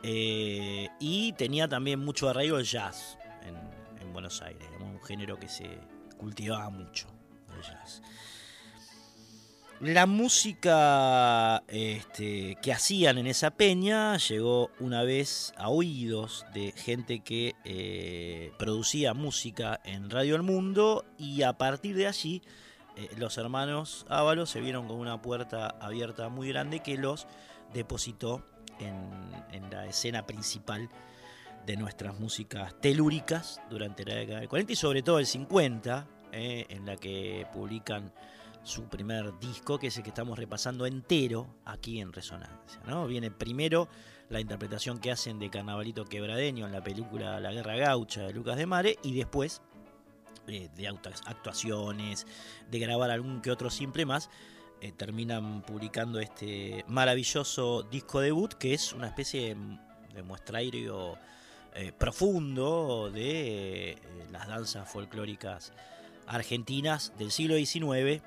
eh, y tenía también mucho arraigo el jazz en, en Buenos Aires, un género que se cultivaba mucho, el jazz. La música este, que hacían en esa peña llegó una vez a oídos de gente que eh, producía música en Radio El Mundo y a partir de allí eh, los hermanos Ábalos se vieron con una puerta abierta muy grande que los depositó en, la escena principal de nuestras músicas telúricas durante la década del 40 y sobre todo el 50, eh, en la que publican su primer disco, que es el que estamos repasando entero aquí en Resonancia. ¿no? Viene primero la interpretación que hacen de Carnavalito Quebradeño en la película La Guerra Gaucha de Lucas de Mare y después eh, de actuaciones, de grabar algún que otro simple más, eh, terminan publicando este maravilloso disco debut que es una especie de, muestrario eh, profundo de las danzas folclóricas argentinas del siglo XIX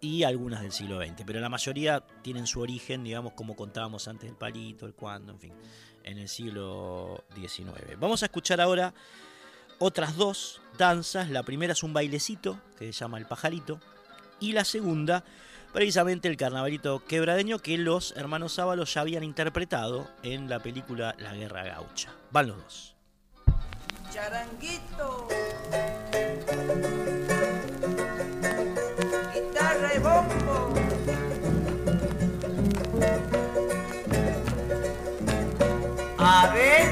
y algunas del siglo XX, pero la mayoría tienen su origen, digamos, como contábamos antes, el palito, el cuando, en fin, en el siglo XIX. Vamos a escuchar ahora otras dos danzas. La primera es un bailecito que se llama El Pajarito. Y la segunda, precisamente el carnavalito quebradeño que los hermanos Ábalos ya habían interpretado en la película La Guerra Gaucha. Van los dos. Charanguito. Guitarra y bombo. Adentro.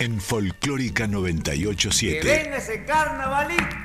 En Folclórica Que 987. venga ese carnavalito.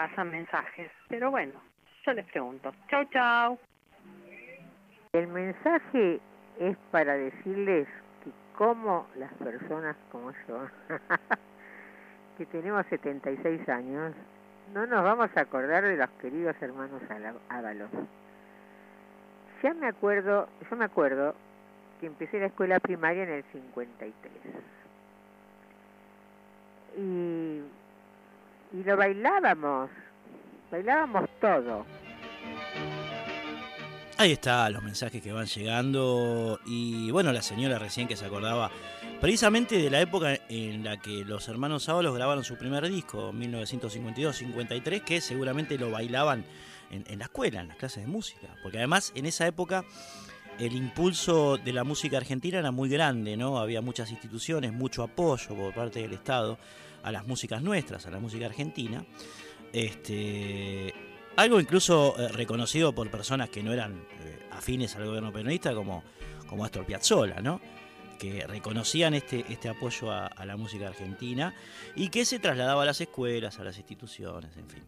Pasan mensajes, pero bueno, yo les pregunto. Chau, chau. El mensaje es para decirles que como las personas como yo, que tenemos 76 años, no nos vamos a acordar de los queridos hermanos Ábalos. Ya me acuerdo, yo me acuerdo que empecé la escuela primaria en el 53. Y, y lo bailábamos, bailábamos todo. Ahí está los mensajes que van llegando. Y bueno, la señora recién que se acordaba precisamente de la época en la que los hermanos Ábalos grabaron su primer disco, 1952-53, que seguramente lo bailaban en, en la escuela, en las clases de música, porque además en esa época el impulso de la música argentina era muy grande, ¿no? Había muchas instituciones, mucho apoyo por parte del Estado a las músicas nuestras, a la música argentina. Este, algo incluso eh, reconocido por personas que no eran eh, afines al gobierno peronista, como, como Astor Piazzolla, ¿no? que reconocían este, este apoyo a, a la música argentina y que se trasladaba a las escuelas, a las instituciones, en fin.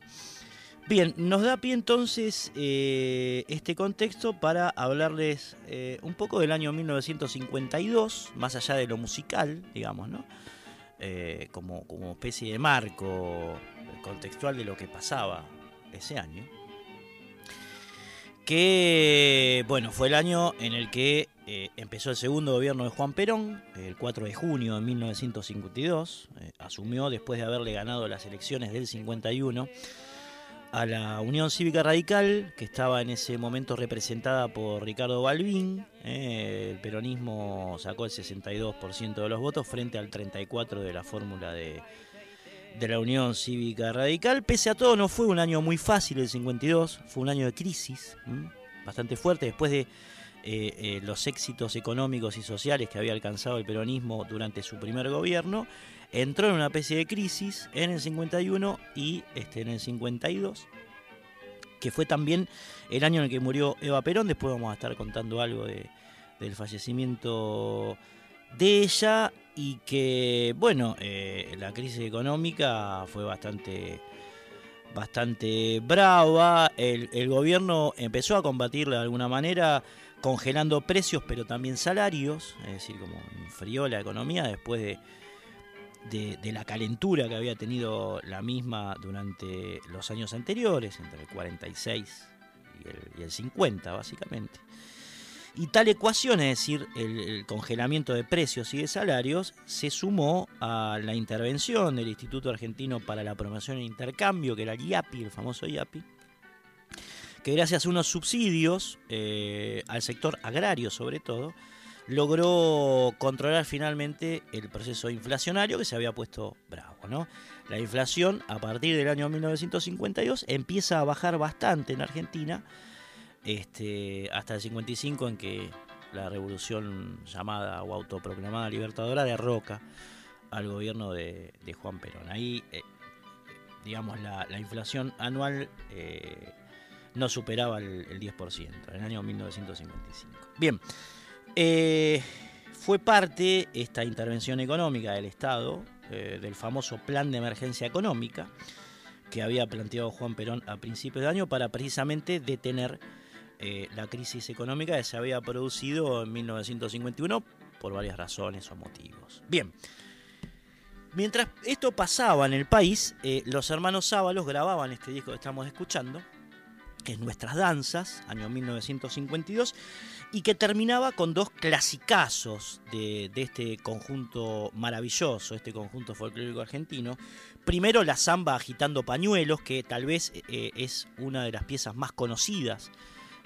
Bien, nos da pie entonces eh, este contexto para hablarles eh, un poco del año 1952, más allá de lo musical, digamos, ¿no? Eh, como, como especie de marco contextual de lo que pasaba ese año. Que, bueno, fue el año en el que empezó el segundo gobierno de Juan Perón, el 4 de junio de 1952. eh, asumió después de haberle ganado las elecciones del 51 a la Unión Cívica Radical, que estaba en ese momento representada por Ricardo Balbín. eh, el peronismo sacó el 62% de los votos frente al 34% de la fórmula de, de la Unión Cívica Radical. Pese a todo, no fue un año muy fácil el 52, fue un año de crisis bastante fuerte después de eh, eh, los éxitos económicos y sociales que había alcanzado el peronismo durante su primer gobierno. Entró en una especie de crisis en el 51 y este, en el 52, que fue también el año en el que murió Eva Perón. Después vamos a estar contando algo de, del fallecimiento de ella y que, bueno, eh, la crisis económica fue bastante, bastante brava. El, el gobierno empezó a combatirla de alguna manera congelando precios pero también salarios, es decir, como enfrió la economía después de, de, la calentura que había tenido la misma durante los años anteriores, entre el 46 y el, y el 50 básicamente. Y tal ecuación, es decir, el, el congelamiento de precios y de salarios, se sumó a la intervención del Instituto Argentino para la Promoción e Intercambio, que era el IAPI, el famoso IAPI, que gracias a unos subsidios eh, al sector agrario sobre todo, logró controlar finalmente el proceso inflacionario que se había puesto bravo. ¿no? La inflación a partir del año 1952 empieza a bajar bastante en Argentina, este, hasta el 55 en que la revolución llamada o autoproclamada libertadora derroca al gobierno de, Juan Perón. Ahí, eh, digamos, la, la inflación anual eh, no superaba el, el 10% en el año 1955. Bien, eh, fue parte esta intervención económica del Estado, eh, del famoso Plan de Emergencia Económica, que había planteado Juan Perón a principios de año para precisamente detener eh, la crisis económica que se había producido en 1951 por varias razones o motivos. Bien, mientras esto pasaba en el país, los hermanos Sábalos grababan este disco que estamos escuchando, que es Nuestras Danzas, año 1952, y que terminaba con dos clasicazos de, de este conjunto maravilloso, este conjunto folclórico argentino. Primero la samba agitando pañuelos, que tal vez eh, es una de las piezas más conocidas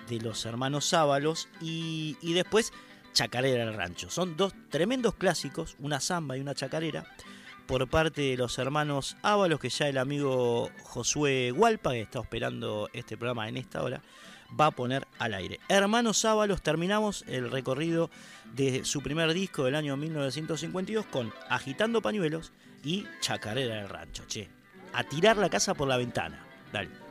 de los hermanos Sábalos, y, y después Chacarera del Rancho. Son dos tremendos clásicos, una samba y una chacarera, por parte de los hermanos Ábalos, que ya el amigo Josué Hualpa, que está esperando este programa en esta hora, va a poner al aire. Hermanos Ábalos, terminamos el recorrido de su primer disco del año 1952 con Agitando Pañuelos y Chacarera del Rancho. Che, a tirar la casa por la ventana. Dale.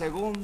Venga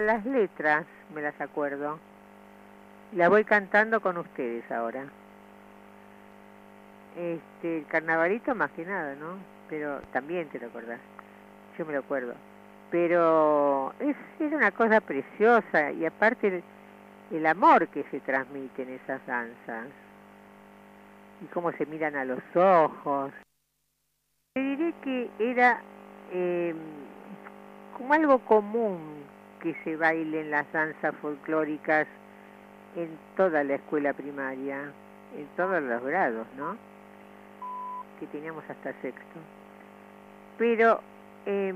Las letras me las acuerdo. Las voy cantando con ustedes ahora. Este, el carnavalito más que nada, ¿no? Pero también te lo acordás. Yo me lo acuerdo. Pero es, es una cosa preciosa y aparte el, el amor que se transmite en esas danzas y cómo se miran a los ojos. Te diré que era eh, como algo común que se baile en las danzas folclóricas en toda la escuela primaria, en todos los grados, ¿no? Que teníamos hasta sexto. Pero, eh,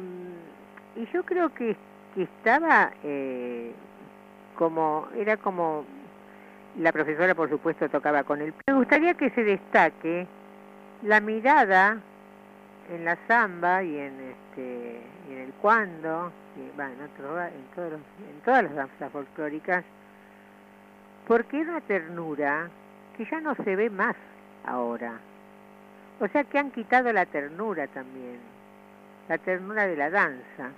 y yo creo que, que estaba eh, como, era como, la profesora por supuesto tocaba con él. Me gustaría que se destaque la mirada en la samba y en este y en el cuando y, bueno, en, otro- en, todos los- en todas las danzas folclóricas porque era una ternura que ya no se ve más ahora. O sea que han quitado la ternura también la ternura de la danza.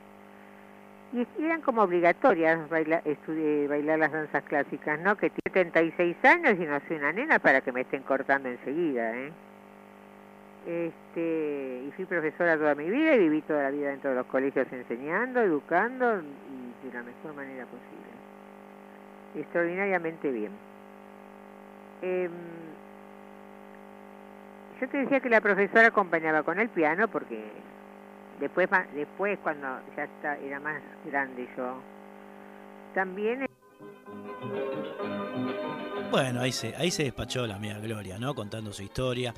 Y eran como obligatorias baila- estudi- bailar las danzas clásicas no que tiene 76 años y no soy una nena para que me estén cortando enseguida ¿eh? Este, y fui profesora toda mi vida y viví toda la vida dentro de los colegios enseñando, educando y de la mejor manera posible. Extraordinariamente bien. Em, yo te decía que la profesora acompañaba con el piano porque después, después cuando ya está, era más grande yo, también Bueno, ahí se, ahí se despachó la amiga Gloria, ¿no? Contando su historia.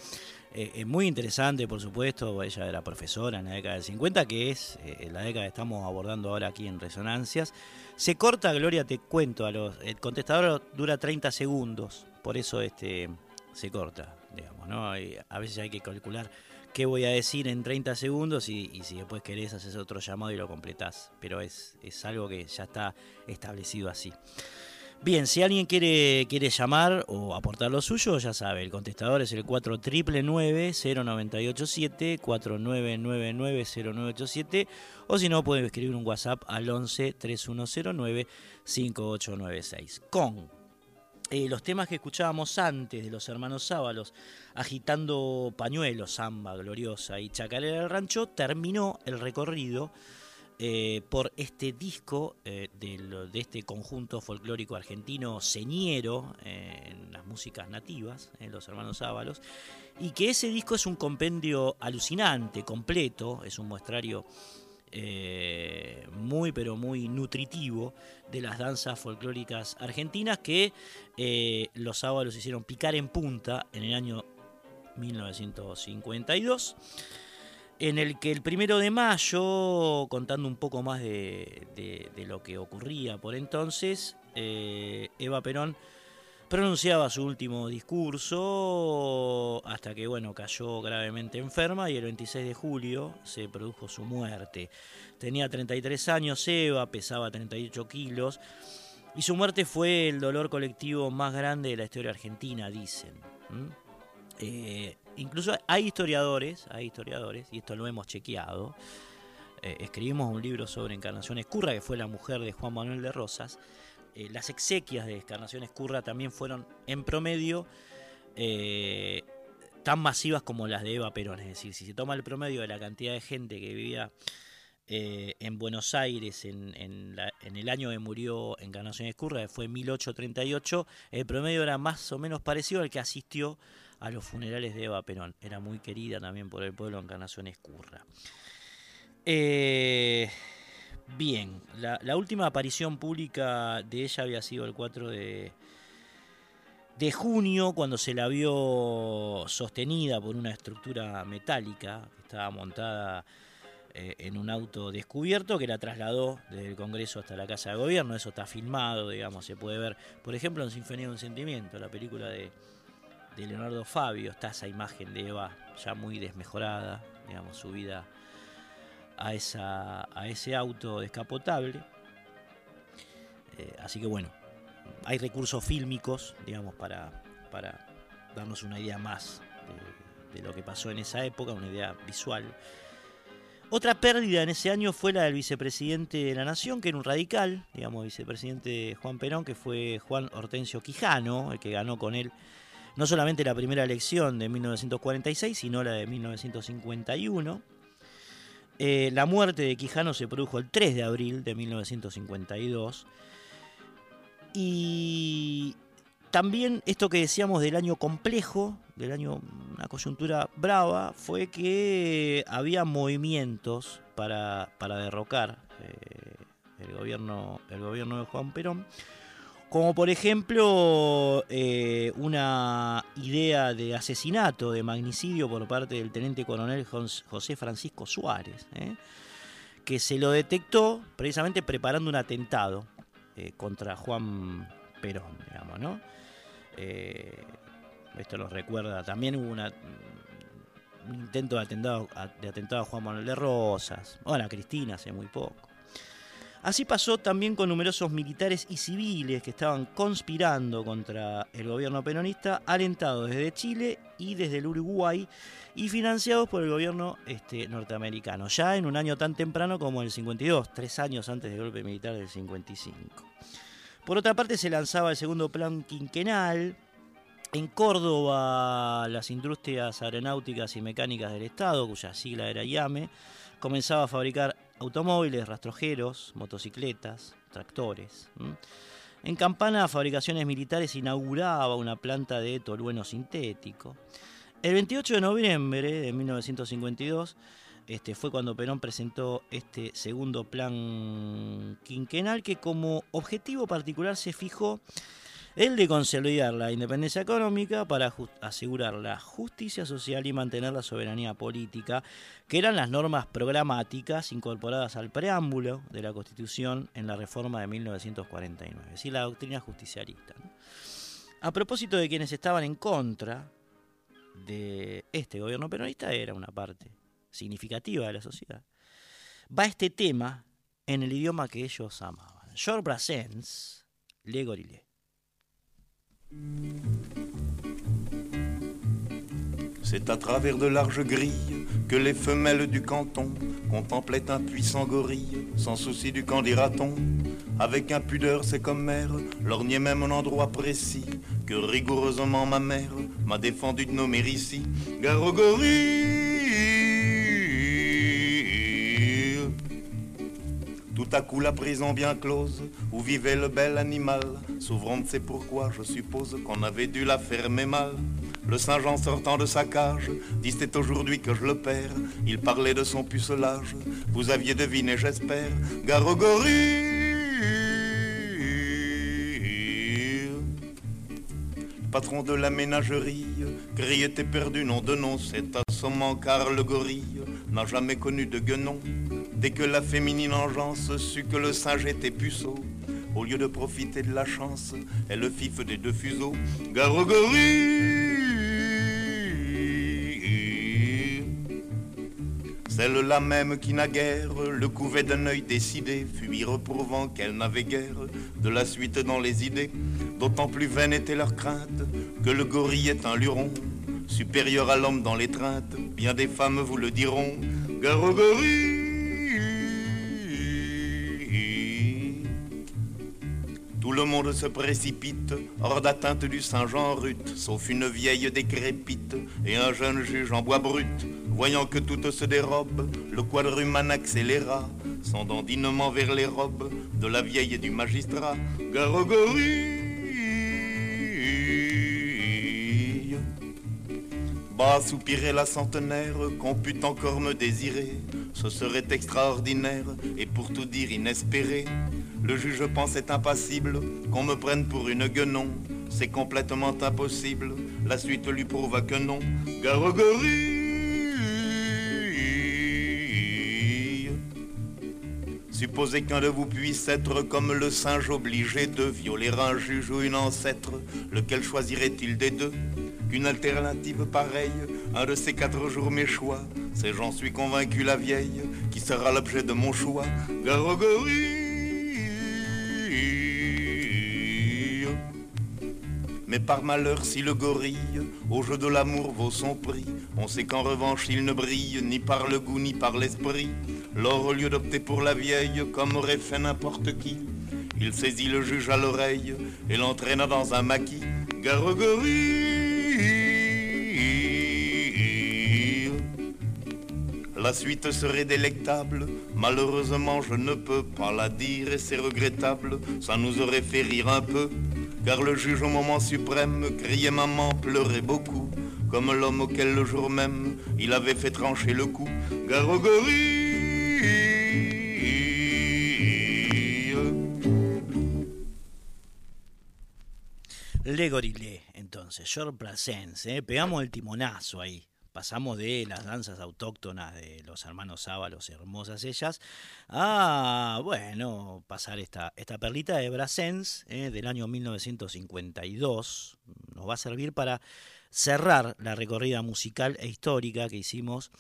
Eh, eh, muy interesante, por supuesto. Ella era profesora en la década del 50, que es eh, la década que estamos abordando ahora aquí en Resonancias. Se corta, Gloria, te cuento. A los, el contestador dura 30 segundos, por eso este se corta, digamos, ¿no? Y a veces hay que calcular qué voy a decir en 30 segundos y, y si después querés haces otro llamado y lo completás. Pero es, es algo que ya está establecido así. Bien, si alguien quiere, quiere llamar o aportar lo suyo, ya sabe, el contestador es el 4999-0987, 4999-0987, o si no, puede escribir un WhatsApp al 11-3109-5896. Con eh, los temas que escuchábamos antes de los hermanos Sábalos, agitando pañuelos, samba gloriosa y chacarera del rancho, terminó el recorrido eh, por este disco eh, de, este conjunto folclórico argentino señero eh, en las músicas nativas, eh, los hermanos Ábalos, y que ese disco es un compendio alucinante, completo, es un muestrario muy pero muy nutritivo de las danzas folclóricas argentinas que los Ábalos hicieron picar en punta en el año 1952 en el que el primero de mayo, contando un poco más de, lo que ocurría por entonces, eh, Eva Perón pronunciaba su último discurso hasta que bueno cayó gravemente enferma y el 26 de julio se produjo su muerte. Tenía 33 años Eva, pesaba 38 kilos y su muerte fue el dolor colectivo más grande de la historia argentina, dicen. Incluso hay historiadores, hay historiadores, y esto lo hemos chequeado. eh, escribimos un libro sobre Encarnación Escurra, que fue la mujer de Juan Manuel de Rosas. Eh, las exequias de Encarnación Escurra también fueron, en promedio, eh, tan masivas como las de Eva Perón. Es decir, si se toma el promedio de la cantidad de gente que vivía en Buenos Aires en, en la- en el año que murió Encarnación Escurra, que fue 1838, el promedio era más o menos parecido al que asistió a los funerales de Eva Perón. Era muy querida también por el pueblo Encarnación Escurra. Eh, bien, la, última aparición pública de ella había sido el 4 de, de junio, cuando se la vio sostenida por una estructura metálica que estaba montada eh, en un auto descubierto que la trasladó desde el Congreso hasta la Casa de Gobierno. Eso está filmado, digamos, se puede ver, por ejemplo, en Sinfonía de un Sentimiento, la película de, de Leonardo Fabio, está esa imagen de Eva ya muy desmejorada, digamos, subida a, esa, a ese auto descapotable. Eh, así que bueno, hay recursos fílmicos, digamos, para, para darnos una idea más de, de lo que pasó en esa época, una idea visual. Otra pérdida en ese año fue la del vicepresidente de la Nación, que era un radical, digamos, vicepresidente de Juan Perón, que fue Juan Hortensio Quijano, el que ganó con él no solamente la primera elección de 1946, sino la de 1951. Eh, la muerte de Quijano se produjo el 3 de abril de 1952. Y también esto que decíamos del año complejo, del año una coyuntura brava, fue que había movimientos para, para derrocar eh, el, gobierno, el gobierno de Juan Perón. Como por ejemplo eh, una idea de asesinato, de magnicidio por parte del teniente coronel Jos- José Francisco Suárez, ¿eh? que se lo detectó precisamente preparando un atentado eh, contra Juan Perón, digamos, ¿no? Esto nos recuerda, también hubo un intento de atentado, de atentado a Juan Manuel de Rosas, bueno, a Cristina hace muy poco. Así pasó también con numerosos militares y civiles que estaban conspirando contra el gobierno peronista, alentados desde Chile y desde el Uruguay y financiados por el gobierno este, norteamericano, ya en un año tan temprano como el 52, tres años antes del golpe militar del 55. Por otra parte, se lanzaba el segundo plan quinquenal. En Córdoba, las industrias aeronáuticas y mecánicas del Estado, cuya sigla era IAME, comenzaba a fabricar automóviles, rastrojeros, motocicletas, tractores. En Campana, Fabricaciones Militares inauguraba una planta de tolueno sintético. El 28 de noviembre de 1952 este, fue cuando Perón presentó este segundo plan quinquenal que como objetivo particular se fijó el de consolidar la independencia económica para asegurar la justicia social y mantener la soberanía política, que eran las normas programáticas incorporadas al preámbulo de la Constitución en la reforma de 1949, es decir, la doctrina justicialista. ¿no? A propósito de quienes estaban en contra de este gobierno peronista, era una parte significativa de la sociedad, va este tema en el idioma que ellos amaban. Georges Brassens, Le Gorillet. C'est à travers de larges grilles que les femelles du canton contemplaient un puissant gorille, sans souci du camp. Avec impudeur, c'est comme mère, lorgnait même un endroit précis que rigoureusement ma mère m'a défendu de nommer ici. Gare Tout à coup la prison bien close, où vivait le bel animal, s'ouvrant ses pourquoi, je suppose qu'on avait dû la fermer mal. Le Saint-Jean sortant de sa cage, dit c'est aujourd'hui que je le perds. Il parlait de son pucelage, vous aviez deviné j'espère, Garogorie. Patron de la ménagerie, Gris était perdu, nom de nom, c'est assommant car le gorille n'a jamais connu de guenon. Dès que la féminine engeance sut que le singe était puceau, au lieu de profiter de la chance, elle le fif des deux fuseaux. Garogorie Celle-là même qui naguère le couvait d'un œil décidé, fut reprouvant qu'elle n'avait guère de la suite dans les idées. D'autant plus vaine était leur crainte que le gorille est un luron, supérieur à l'homme dans l'étreinte. Bien des femmes vous le diront. Garogorie Tout le monde se précipite, hors d'atteinte du Saint-Jean rut, sauf une vieille décrépite et un jeune juge en bois brut. Voyant que tout se dérobe, le quadrumane accéléra son dandinement vers les robes de la vieille et du magistrat. Garogorie Bas soupirait la centenaire, qu'on pût encore me désirer. Ce serait extraordinaire et pour tout dire inespéré. Le juge pensait impassible qu'on me prenne pour une guenon. C'est complètement impossible, la suite lui prouva que non. Garogorie Supposez qu'un de vous puisse être comme le singe obligé de violer un juge ou une ancêtre, lequel choisirait-il des deux? Qu'une alternative pareille, un de ces quatre jours mes choix, c'est j'en suis convaincu la vieille, qui sera l'objet de mon choix. Garogorie Mais par malheur, si le gorille au jeu de l'amour vaut son prix, on sait qu'en revanche il ne brille ni par le goût ni par l'esprit. Lors, au lieu d'opter pour la vieille, comme aurait fait n'importe qui, il saisit le juge à l'oreille et l'entraîna dans un maquis. Garogorie La suite serait délectable, malheureusement je ne peux pas la dire et c'est regrettable, ça nous aurait fait rire un peu. Car le juge au moment suprême criait maman, pleurait beaucoup, comme l'homme auquel le jour même il avait fait trancher le cou. Garogorie Le Gorilé, entonces, Brassens, ¿eh? pegamos el timonazo ahí. Pasamos de las danzas autóctonas de los hermanos Ábalos, hermosas ellas, a, bueno, pasar esta, esta perlita de Brassens ¿eh? del año 1952. Nos va a servir para cerrar la recorrida musical e histórica que hicimos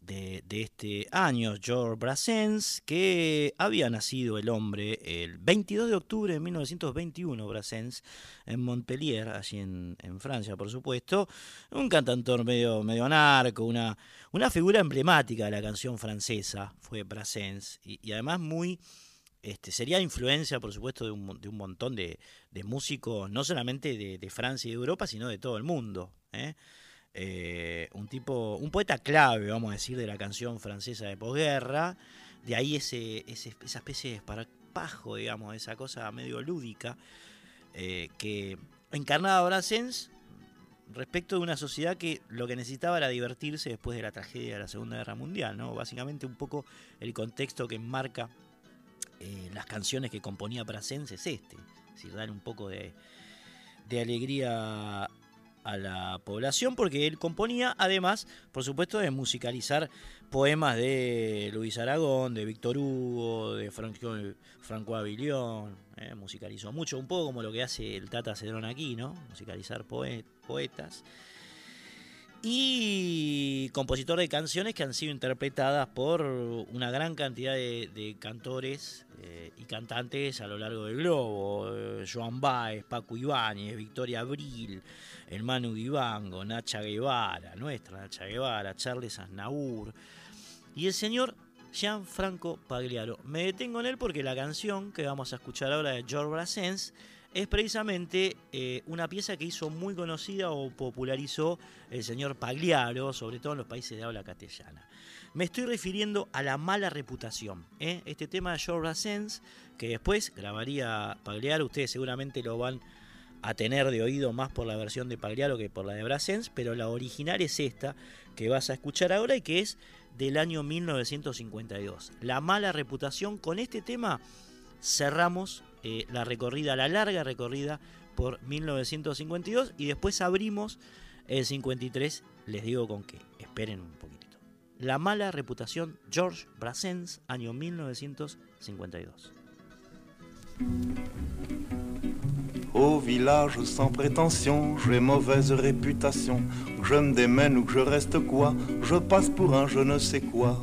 de, este año, George Brassens, que había nacido el hombre el 22 de octubre de 1921, Brassens, en Montpellier, allí en, en, Francia, por supuesto, un cantautor medio, medio narco, una, una figura emblemática de la canción francesa, fue Brassens, y, y además muy... Este, sería influencia, por supuesto, de un, de un montón de, de, músicos, no solamente de, de, Francia y de Europa, sino de todo el mundo. ¿eh? Eh, un tipo, un poeta clave, vamos a decir, de la canción francesa de posguerra. De ahí ese, ese, esa especie de esparpajo, digamos, esa cosa medio lúdica eh, que encarnaba Brassens respecto de una sociedad que lo que necesitaba era divertirse después de la tragedia de la Segunda Guerra Mundial, ¿no? Básicamente un poco el contexto que enmarca eh, las canciones que componía Brassens es este, es decir, dar un poco de, de alegría a la población porque él componía, además, por supuesto, de musicalizar poemas de Luis Aragón, de Víctor Hugo, de Franco, Franco Avillón, eh, musicalizó mucho, un poco como lo que hace el Tata Cedrón aquí, ¿no? Musicalizar poet, poetas. Y compositor de canciones que han sido interpretadas por una gran cantidad de, cantores eh, y cantantes a lo largo del globo. Eh, Joan Baez, Paco Ibáñez, Victoria Abril, el Manu Dibango, Nacha Guevara, nuestra Nacha Guevara, Charles Aznavour y el señor Gianfranco Pagliaro. Me detengo en él porque la canción que vamos a escuchar ahora de George Brassens es precisamente eh, una pieza que hizo muy conocida o popularizó el señor Pagliaro, sobre todo en los países de habla castellana. Me estoy refiriendo a la mala reputación. ¿eh? Este tema de George Brassens, que después grabaría Pagliaro, ustedes seguramente lo van a tener de oído más por la versión de Pagliaro que por la de Brassens, pero la original es esta que vas a escuchar ahora y que es del año 1952. La mala reputación. Con este tema cerramos eh, la recorrida, la larga recorrida por 1952 y después abrimos el 53. Les digo con qué. Esperen un poquitito. La mala reputación George Brassens, año 1952. Au village sans prétention, j'ai mauvaise réputation. Que je me démène ou que je reste quoi, je passe pour un je ne sais quoi.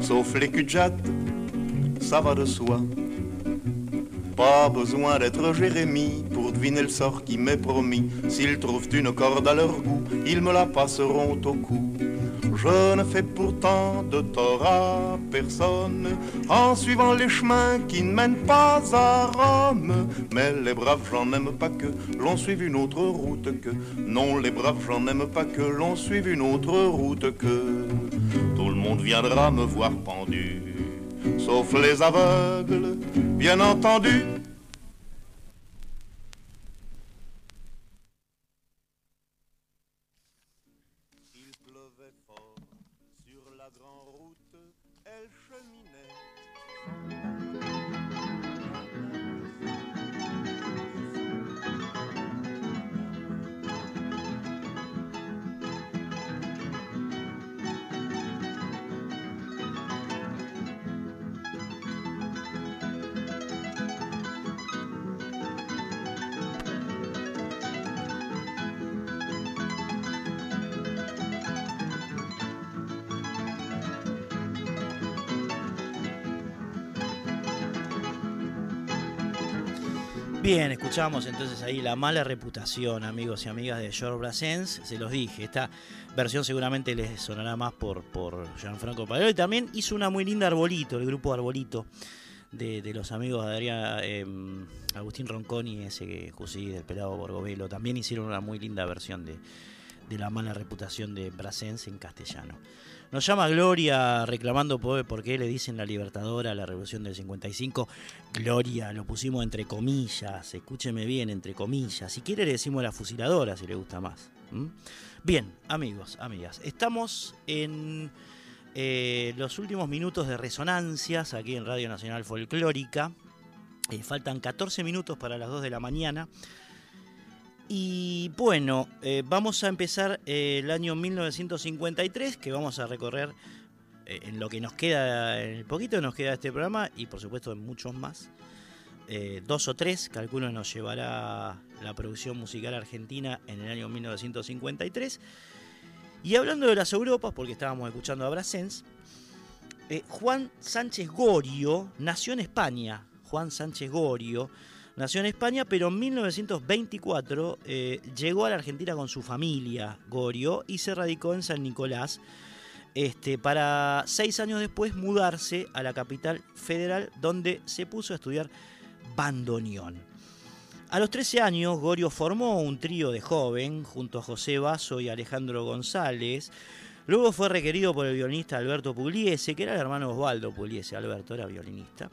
sauf les cul ça va de soi. Pas besoin d'être Jérémie pour deviner le sort qui m'est promis. S'ils trouvent une corde à leur goût, ils me la passeront au cou. Je ne fais pourtant de tort à personne en suivant les chemins qui ne mènent pas à Rome. Mais les braves, j'en aime pas que l'on suive une autre route que. Non, les braves, j'en aime pas que l'on suive une autre route que. Monde viendra me voir pendu, sauf les aveugles, bien entendu. Bien, escuchamos entonces ahí la mala reputación, amigos y amigas de George Brassens. Se los dije, esta versión seguramente les sonará más por, por Gianfranco Pagliaro. Y también hizo una muy linda Arbolito, el grupo Arbolito de, los amigos de Adrián, eh, Agustín Ronconi, ese que Jusí del Pelado Borgovelo. También hicieron una muy linda versión de, de la mala reputación de Brassens en castellano. Nos llama Gloria reclamando por, qué le dicen la Libertadora a la Revolución del 55. Gloria, lo pusimos entre comillas, escúcheme bien, entre comillas. Si quiere le decimos la fusiladora si le gusta más. Bien, amigos, amigas, estamos en eh, los últimos minutos de resonancias aquí en Radio Nacional Folclórica. Eh, faltan 14 minutos para las 2 de la mañana. Y bueno, eh, vamos a empezar eh, el año 1953, que vamos a recorrer eh, en lo que nos queda, en el poquito que nos queda este programa, y por supuesto en muchos más. Dos o tres, calculo, nos llevará la producción musical argentina en el año 1953. Y hablando de las Europas, porque estábamos escuchando a Brassens, eh, Juan Sánchez Gorio nació en España. Juan Sánchez Gorio nació en España, pero en 1924 eh, llegó a la Argentina con su familia, Gorio, y se radicó en San Nicolás. este, para seis años después mudarse a la capital federal donde se puso a estudiar bandoneón. A los 13 años, Gorio formó un trío de joven junto a José Basso y Alejandro González. Luego fue requerido por el violinista Alberto Pugliese, que era el hermano Osvaldo Pugliese, Alberto era violinista,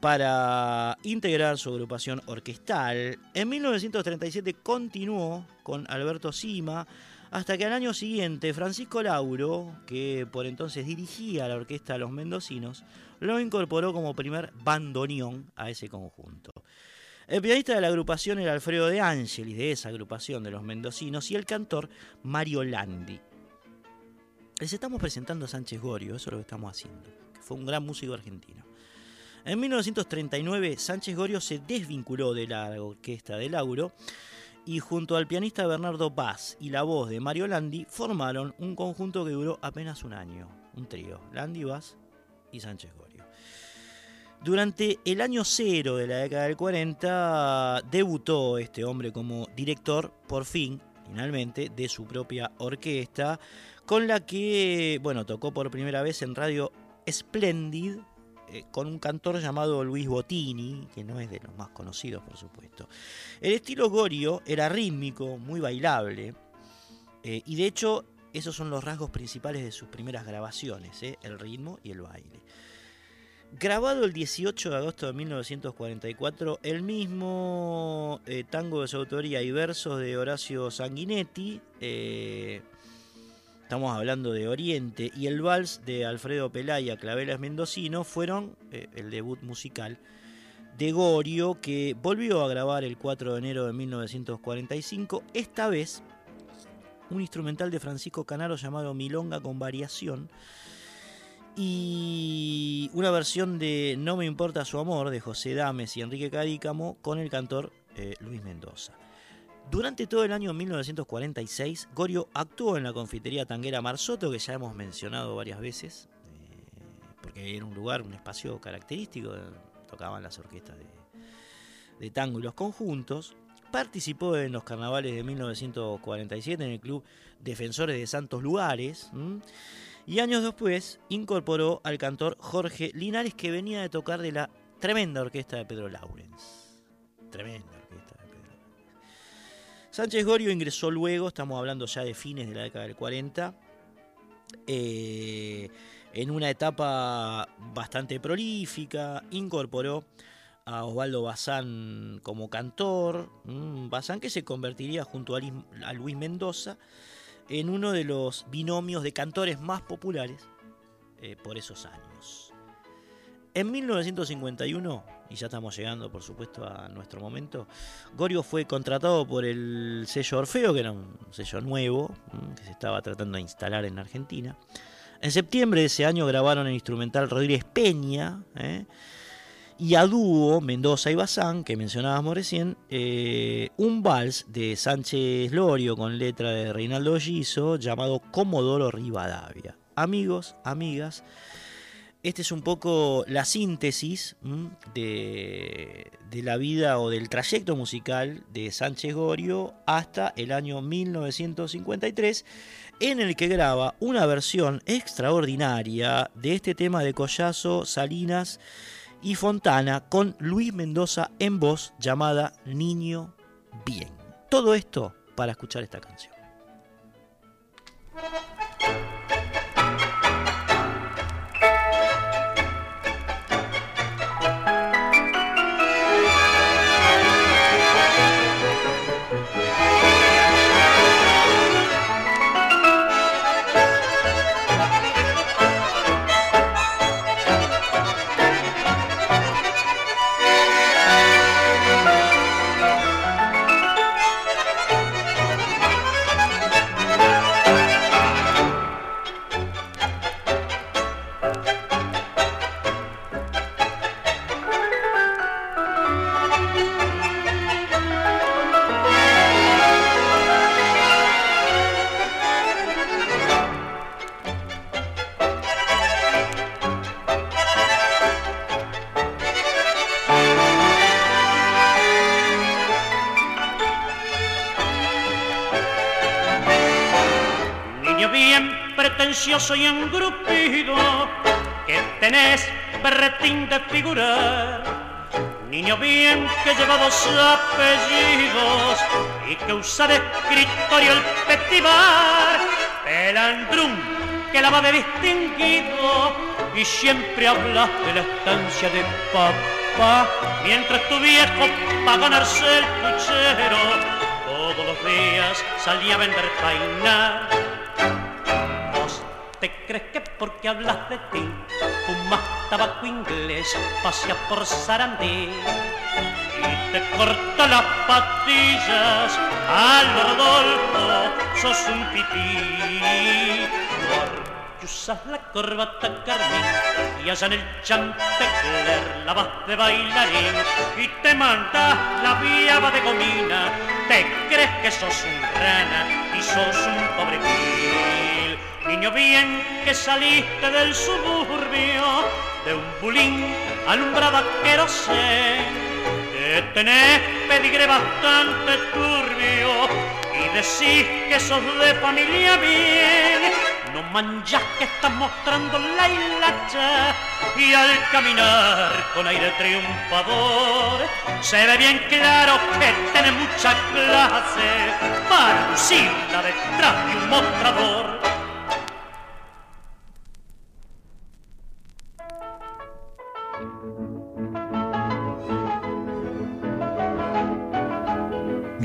para integrar su agrupación orquestal. En 1937 continuó con Alberto Sima, hasta que al año siguiente Francisco Lauro, que por entonces dirigía la orquesta los mendocinos, lo incorporó como primer bandoneón a ese conjunto. El pianista de la agrupación era Alfredo de Angelis, de esa agrupación de los mendocinos, y el cantor Mario Landi. Les estamos presentando a Sánchez Gorio, eso es lo que estamos haciendo, que fue un gran músico argentino. En 1939, Sánchez Gorio se desvinculó de la orquesta de Lauro y junto al pianista Bernardo Paz y la voz de Mario Landi formaron un conjunto que duró apenas un año, un trío, Landi, Bass y Sánchez Gorio. Durante el año cero de la década del 40 debutó este hombre como director, por fin, finalmente, de su propia orquesta, con la que, bueno, tocó por primera vez en Radio Splendid, eh, con un cantor llamado Luis Bottini, que no es de los más conocidos, por supuesto. El estilo Gorio era rítmico, muy bailable, eh, y de hecho esos son los rasgos principales de sus primeras grabaciones, eh, el ritmo y el baile. Grabado el 18 de agosto de 1944, el mismo tango de su autoría y versos de Horacio Sanguinetti, estamos hablando de Oriente, y el vals de Alfredo Pelaya, Clavelas Mendocino, fueron eh, el debut musical de Gorio, que volvió a grabar el 4 de enero de 1945, esta vez un instrumental de Francisco Canaro llamado Milonga con variación, y una versión de No me importa su amor de José Dames y Enrique Cadícamo con el cantor eh, Luis Mendoza. Durante todo el año 1946, Gorio actuó en la confitería tanguera Marsoto, que ya hemos mencionado varias veces, eh, porque era un lugar, un espacio característico, tocaban las orquestas de, de tango y los conjuntos. Participó en los carnavales de 1947 en el club Defensores de Santos Lugares. Y años después incorporó al cantor Jorge Linares, que venía de tocar de la tremenda orquesta de Pedro Laurens. Tremenda Sánchez Gorio ingresó luego, estamos hablando ya de fines de la década del 40, eh, en una etapa bastante prolífica, incorporó a Osvaldo Bazán como cantor, Bazán que se convertiría junto a Luis Mendoza en uno de los binomios de cantores más populares eh, por esos años. En 1951, y ya estamos llegando por supuesto a nuestro momento, Gorio fue contratado por el sello Orfeo, que era un sello nuevo, que se estaba tratando de instalar en Argentina. En septiembre de ese año grabaron el instrumental Rodríguez Peña, ¿eh? y a dúo Mendoza y Bazán, que mencionábamos recién, eh, un vals de Sánchez Lorio con letra de Reinaldo Giso llamado Comodoro Rivadavia. Amigos, amigas, esta es un poco la síntesis de, de, la vida o del trayecto musical de Sánchez Gorio hasta el año 1953, en el que graba una versión extraordinaria de este tema de Collazo, Salinas, y Fontana con Luis Mendoza en voz llamada Niño Bien. Todo esto para escuchar esta canción. Pretencioso y engrupido, que tenés berretín de figurar. Niño bien que lleva dos apellidos y que usa de escritorio el petibar. Pelandrún que la va de distinguido y siempre hablas de la estancia de papá. Mientras tu viejo va ganarse el puchero, todos los días salía a vender painar. ¿Vos te crees que porque hablas de ti, fumas tabaco inglés, paseas por Sarandí? y te corta las patillas al Rodolfo, sos un pipí. Porque usas la corbata carmín y allá en el chantecler la vas de bailarín y te mandas la viaba de gomina. Te crees que sos un rana y sos un pobre. Niño bien que saliste del suburbio de un bulín alumbrada querosén que tenés pedigre bastante turbio y decís que sos de familia bien. No manchas que estás mostrando la hilacha y al caminar con aire triunfador se ve bien claro que tenés mucha clase para lucirla detrás de un mostrador.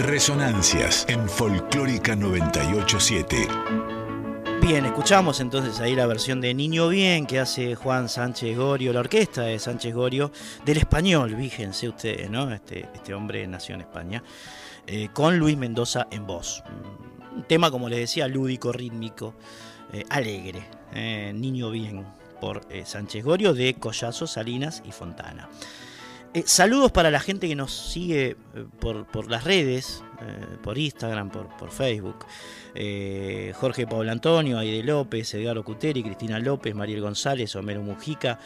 Resonancias en Folclórica 987. Bien, escuchamos entonces ahí la versión de Niño Bien que hace Juan Sánchez Gorio, la orquesta de Sánchez Gorio, del español, fíjense ustedes, ¿no? Este, este hombre nació en España, eh, con Luis Mendoza en voz. Un tema, como les decía, lúdico, rítmico, eh, alegre. eh, Niño Bien por Sánchez Gorio de Collazo, Salinas y Fontana. Eh, saludos para la gente que nos sigue eh, por, las redes, eh, por Instagram, por, Facebook. Jorge Pablo Antonio, Aide López, Edgardo Cuteri, Cristina López, Mariel González, Homero Mujica,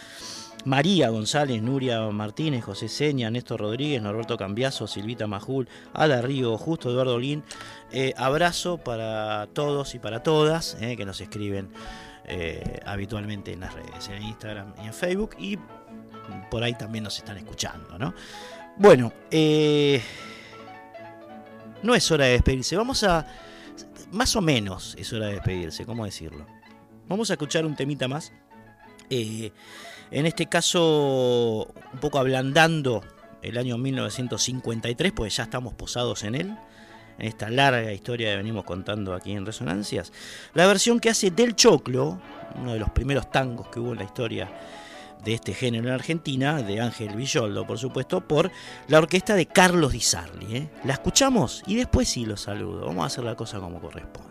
María González, Nuria Martínez, José Seña, Néstor Rodríguez, Norberto Cambiaso, Silvita Majul, Ada Río, Justo Eduardo. Eh, abrazo para todos y para todas que nos escriben habitualmente en las redes, en Instagram y en Facebook. Y por ahí también nos están escuchando, ¿no? Bueno, eh, no es hora de despedirse. Vamos a. Más o menos es hora de despedirse, ¿cómo decirlo? Vamos a escuchar un temita más. Eh, en este caso, un poco ablandando el año 1953, pues ya estamos posados en él. En esta larga historia que venimos contando aquí en Resonancias. La versión que hace Del Choclo, uno de los primeros tangos que hubo en la historia de este género en Argentina, de Ángel Villoldo, por supuesto, por la orquesta de Carlos Di Sarli. ¿eh? La escuchamos y después sí los saludo. Vamos a hacer la cosa como corresponde.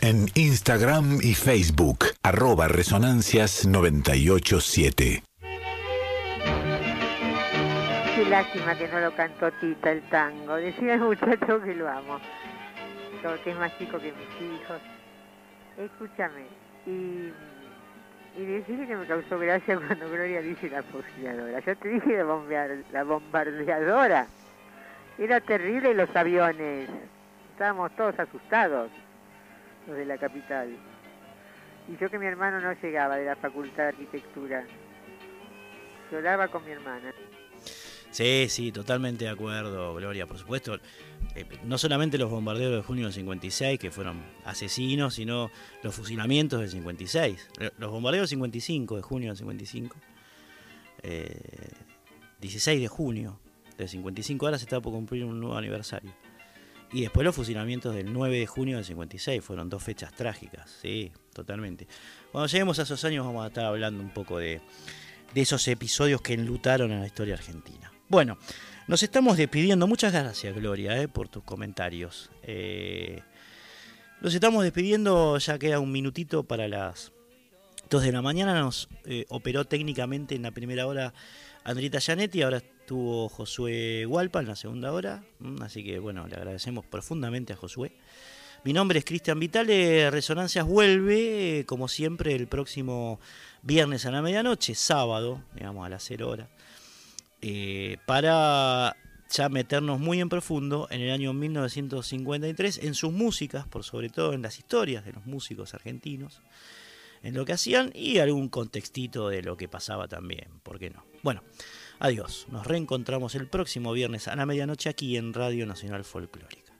En Instagram y Facebook, arroba resonancias987. Qué lástima que no lo cantó Tita el tango. Decía el muchacho que lo amo. Todo que es más chico que mis hijos. Escúchame. Y, y decirle que me causó gracia cuando Gloria dice la fusiladora. Yo te dije la, la bombardeadora. Era terrible los aviones. Estábamos todos asustados, los de la capital. Y yo que mi hermano no llegaba de la Facultad de Arquitectura. Lloraba con mi hermana. Sí, sí, totalmente de acuerdo, Gloria, por supuesto. eh, no solamente los bombardeos de junio del 56, que fueron asesinos, sino los fusilamientos del 56. Eh, Los bombardeos del 55, de junio del 55. eh, 16 de junio del 55, ahora se está por cumplir un nuevo aniversario. Y después los fusilamientos del 9 de junio del 56, fueron dos fechas trágicas, sí, totalmente. Cuando lleguemos a esos años vamos a estar hablando un poco de, esos episodios que enlutaron a la historia argentina. Bueno, nos estamos despidiendo. Muchas gracias, Gloria, eh, por tus comentarios. Eh, nos estamos despidiendo, ya queda un minutito para las 2 de la mañana. Nos eh, operó técnicamente en la primera hora Andrita Gianetti, ahora estuvo Josué Hualpa en la segunda hora. Así que bueno, le agradecemos profundamente a Josué. Mi nombre es Cristian Vitale, Resonancias vuelve, eh, como siempre, el próximo viernes a la medianoche, sábado, digamos a las 0 horas, eh, para ya meternos muy en profundo en el año 1953 en sus músicas, por sobre todo en las historias de los músicos argentinos, en lo que hacían y algún contextito de lo que pasaba también, ¿por qué no? Bueno, Adiós, nos reencontramos el próximo viernes a la medianoche aquí en Radio Nacional Folclórica.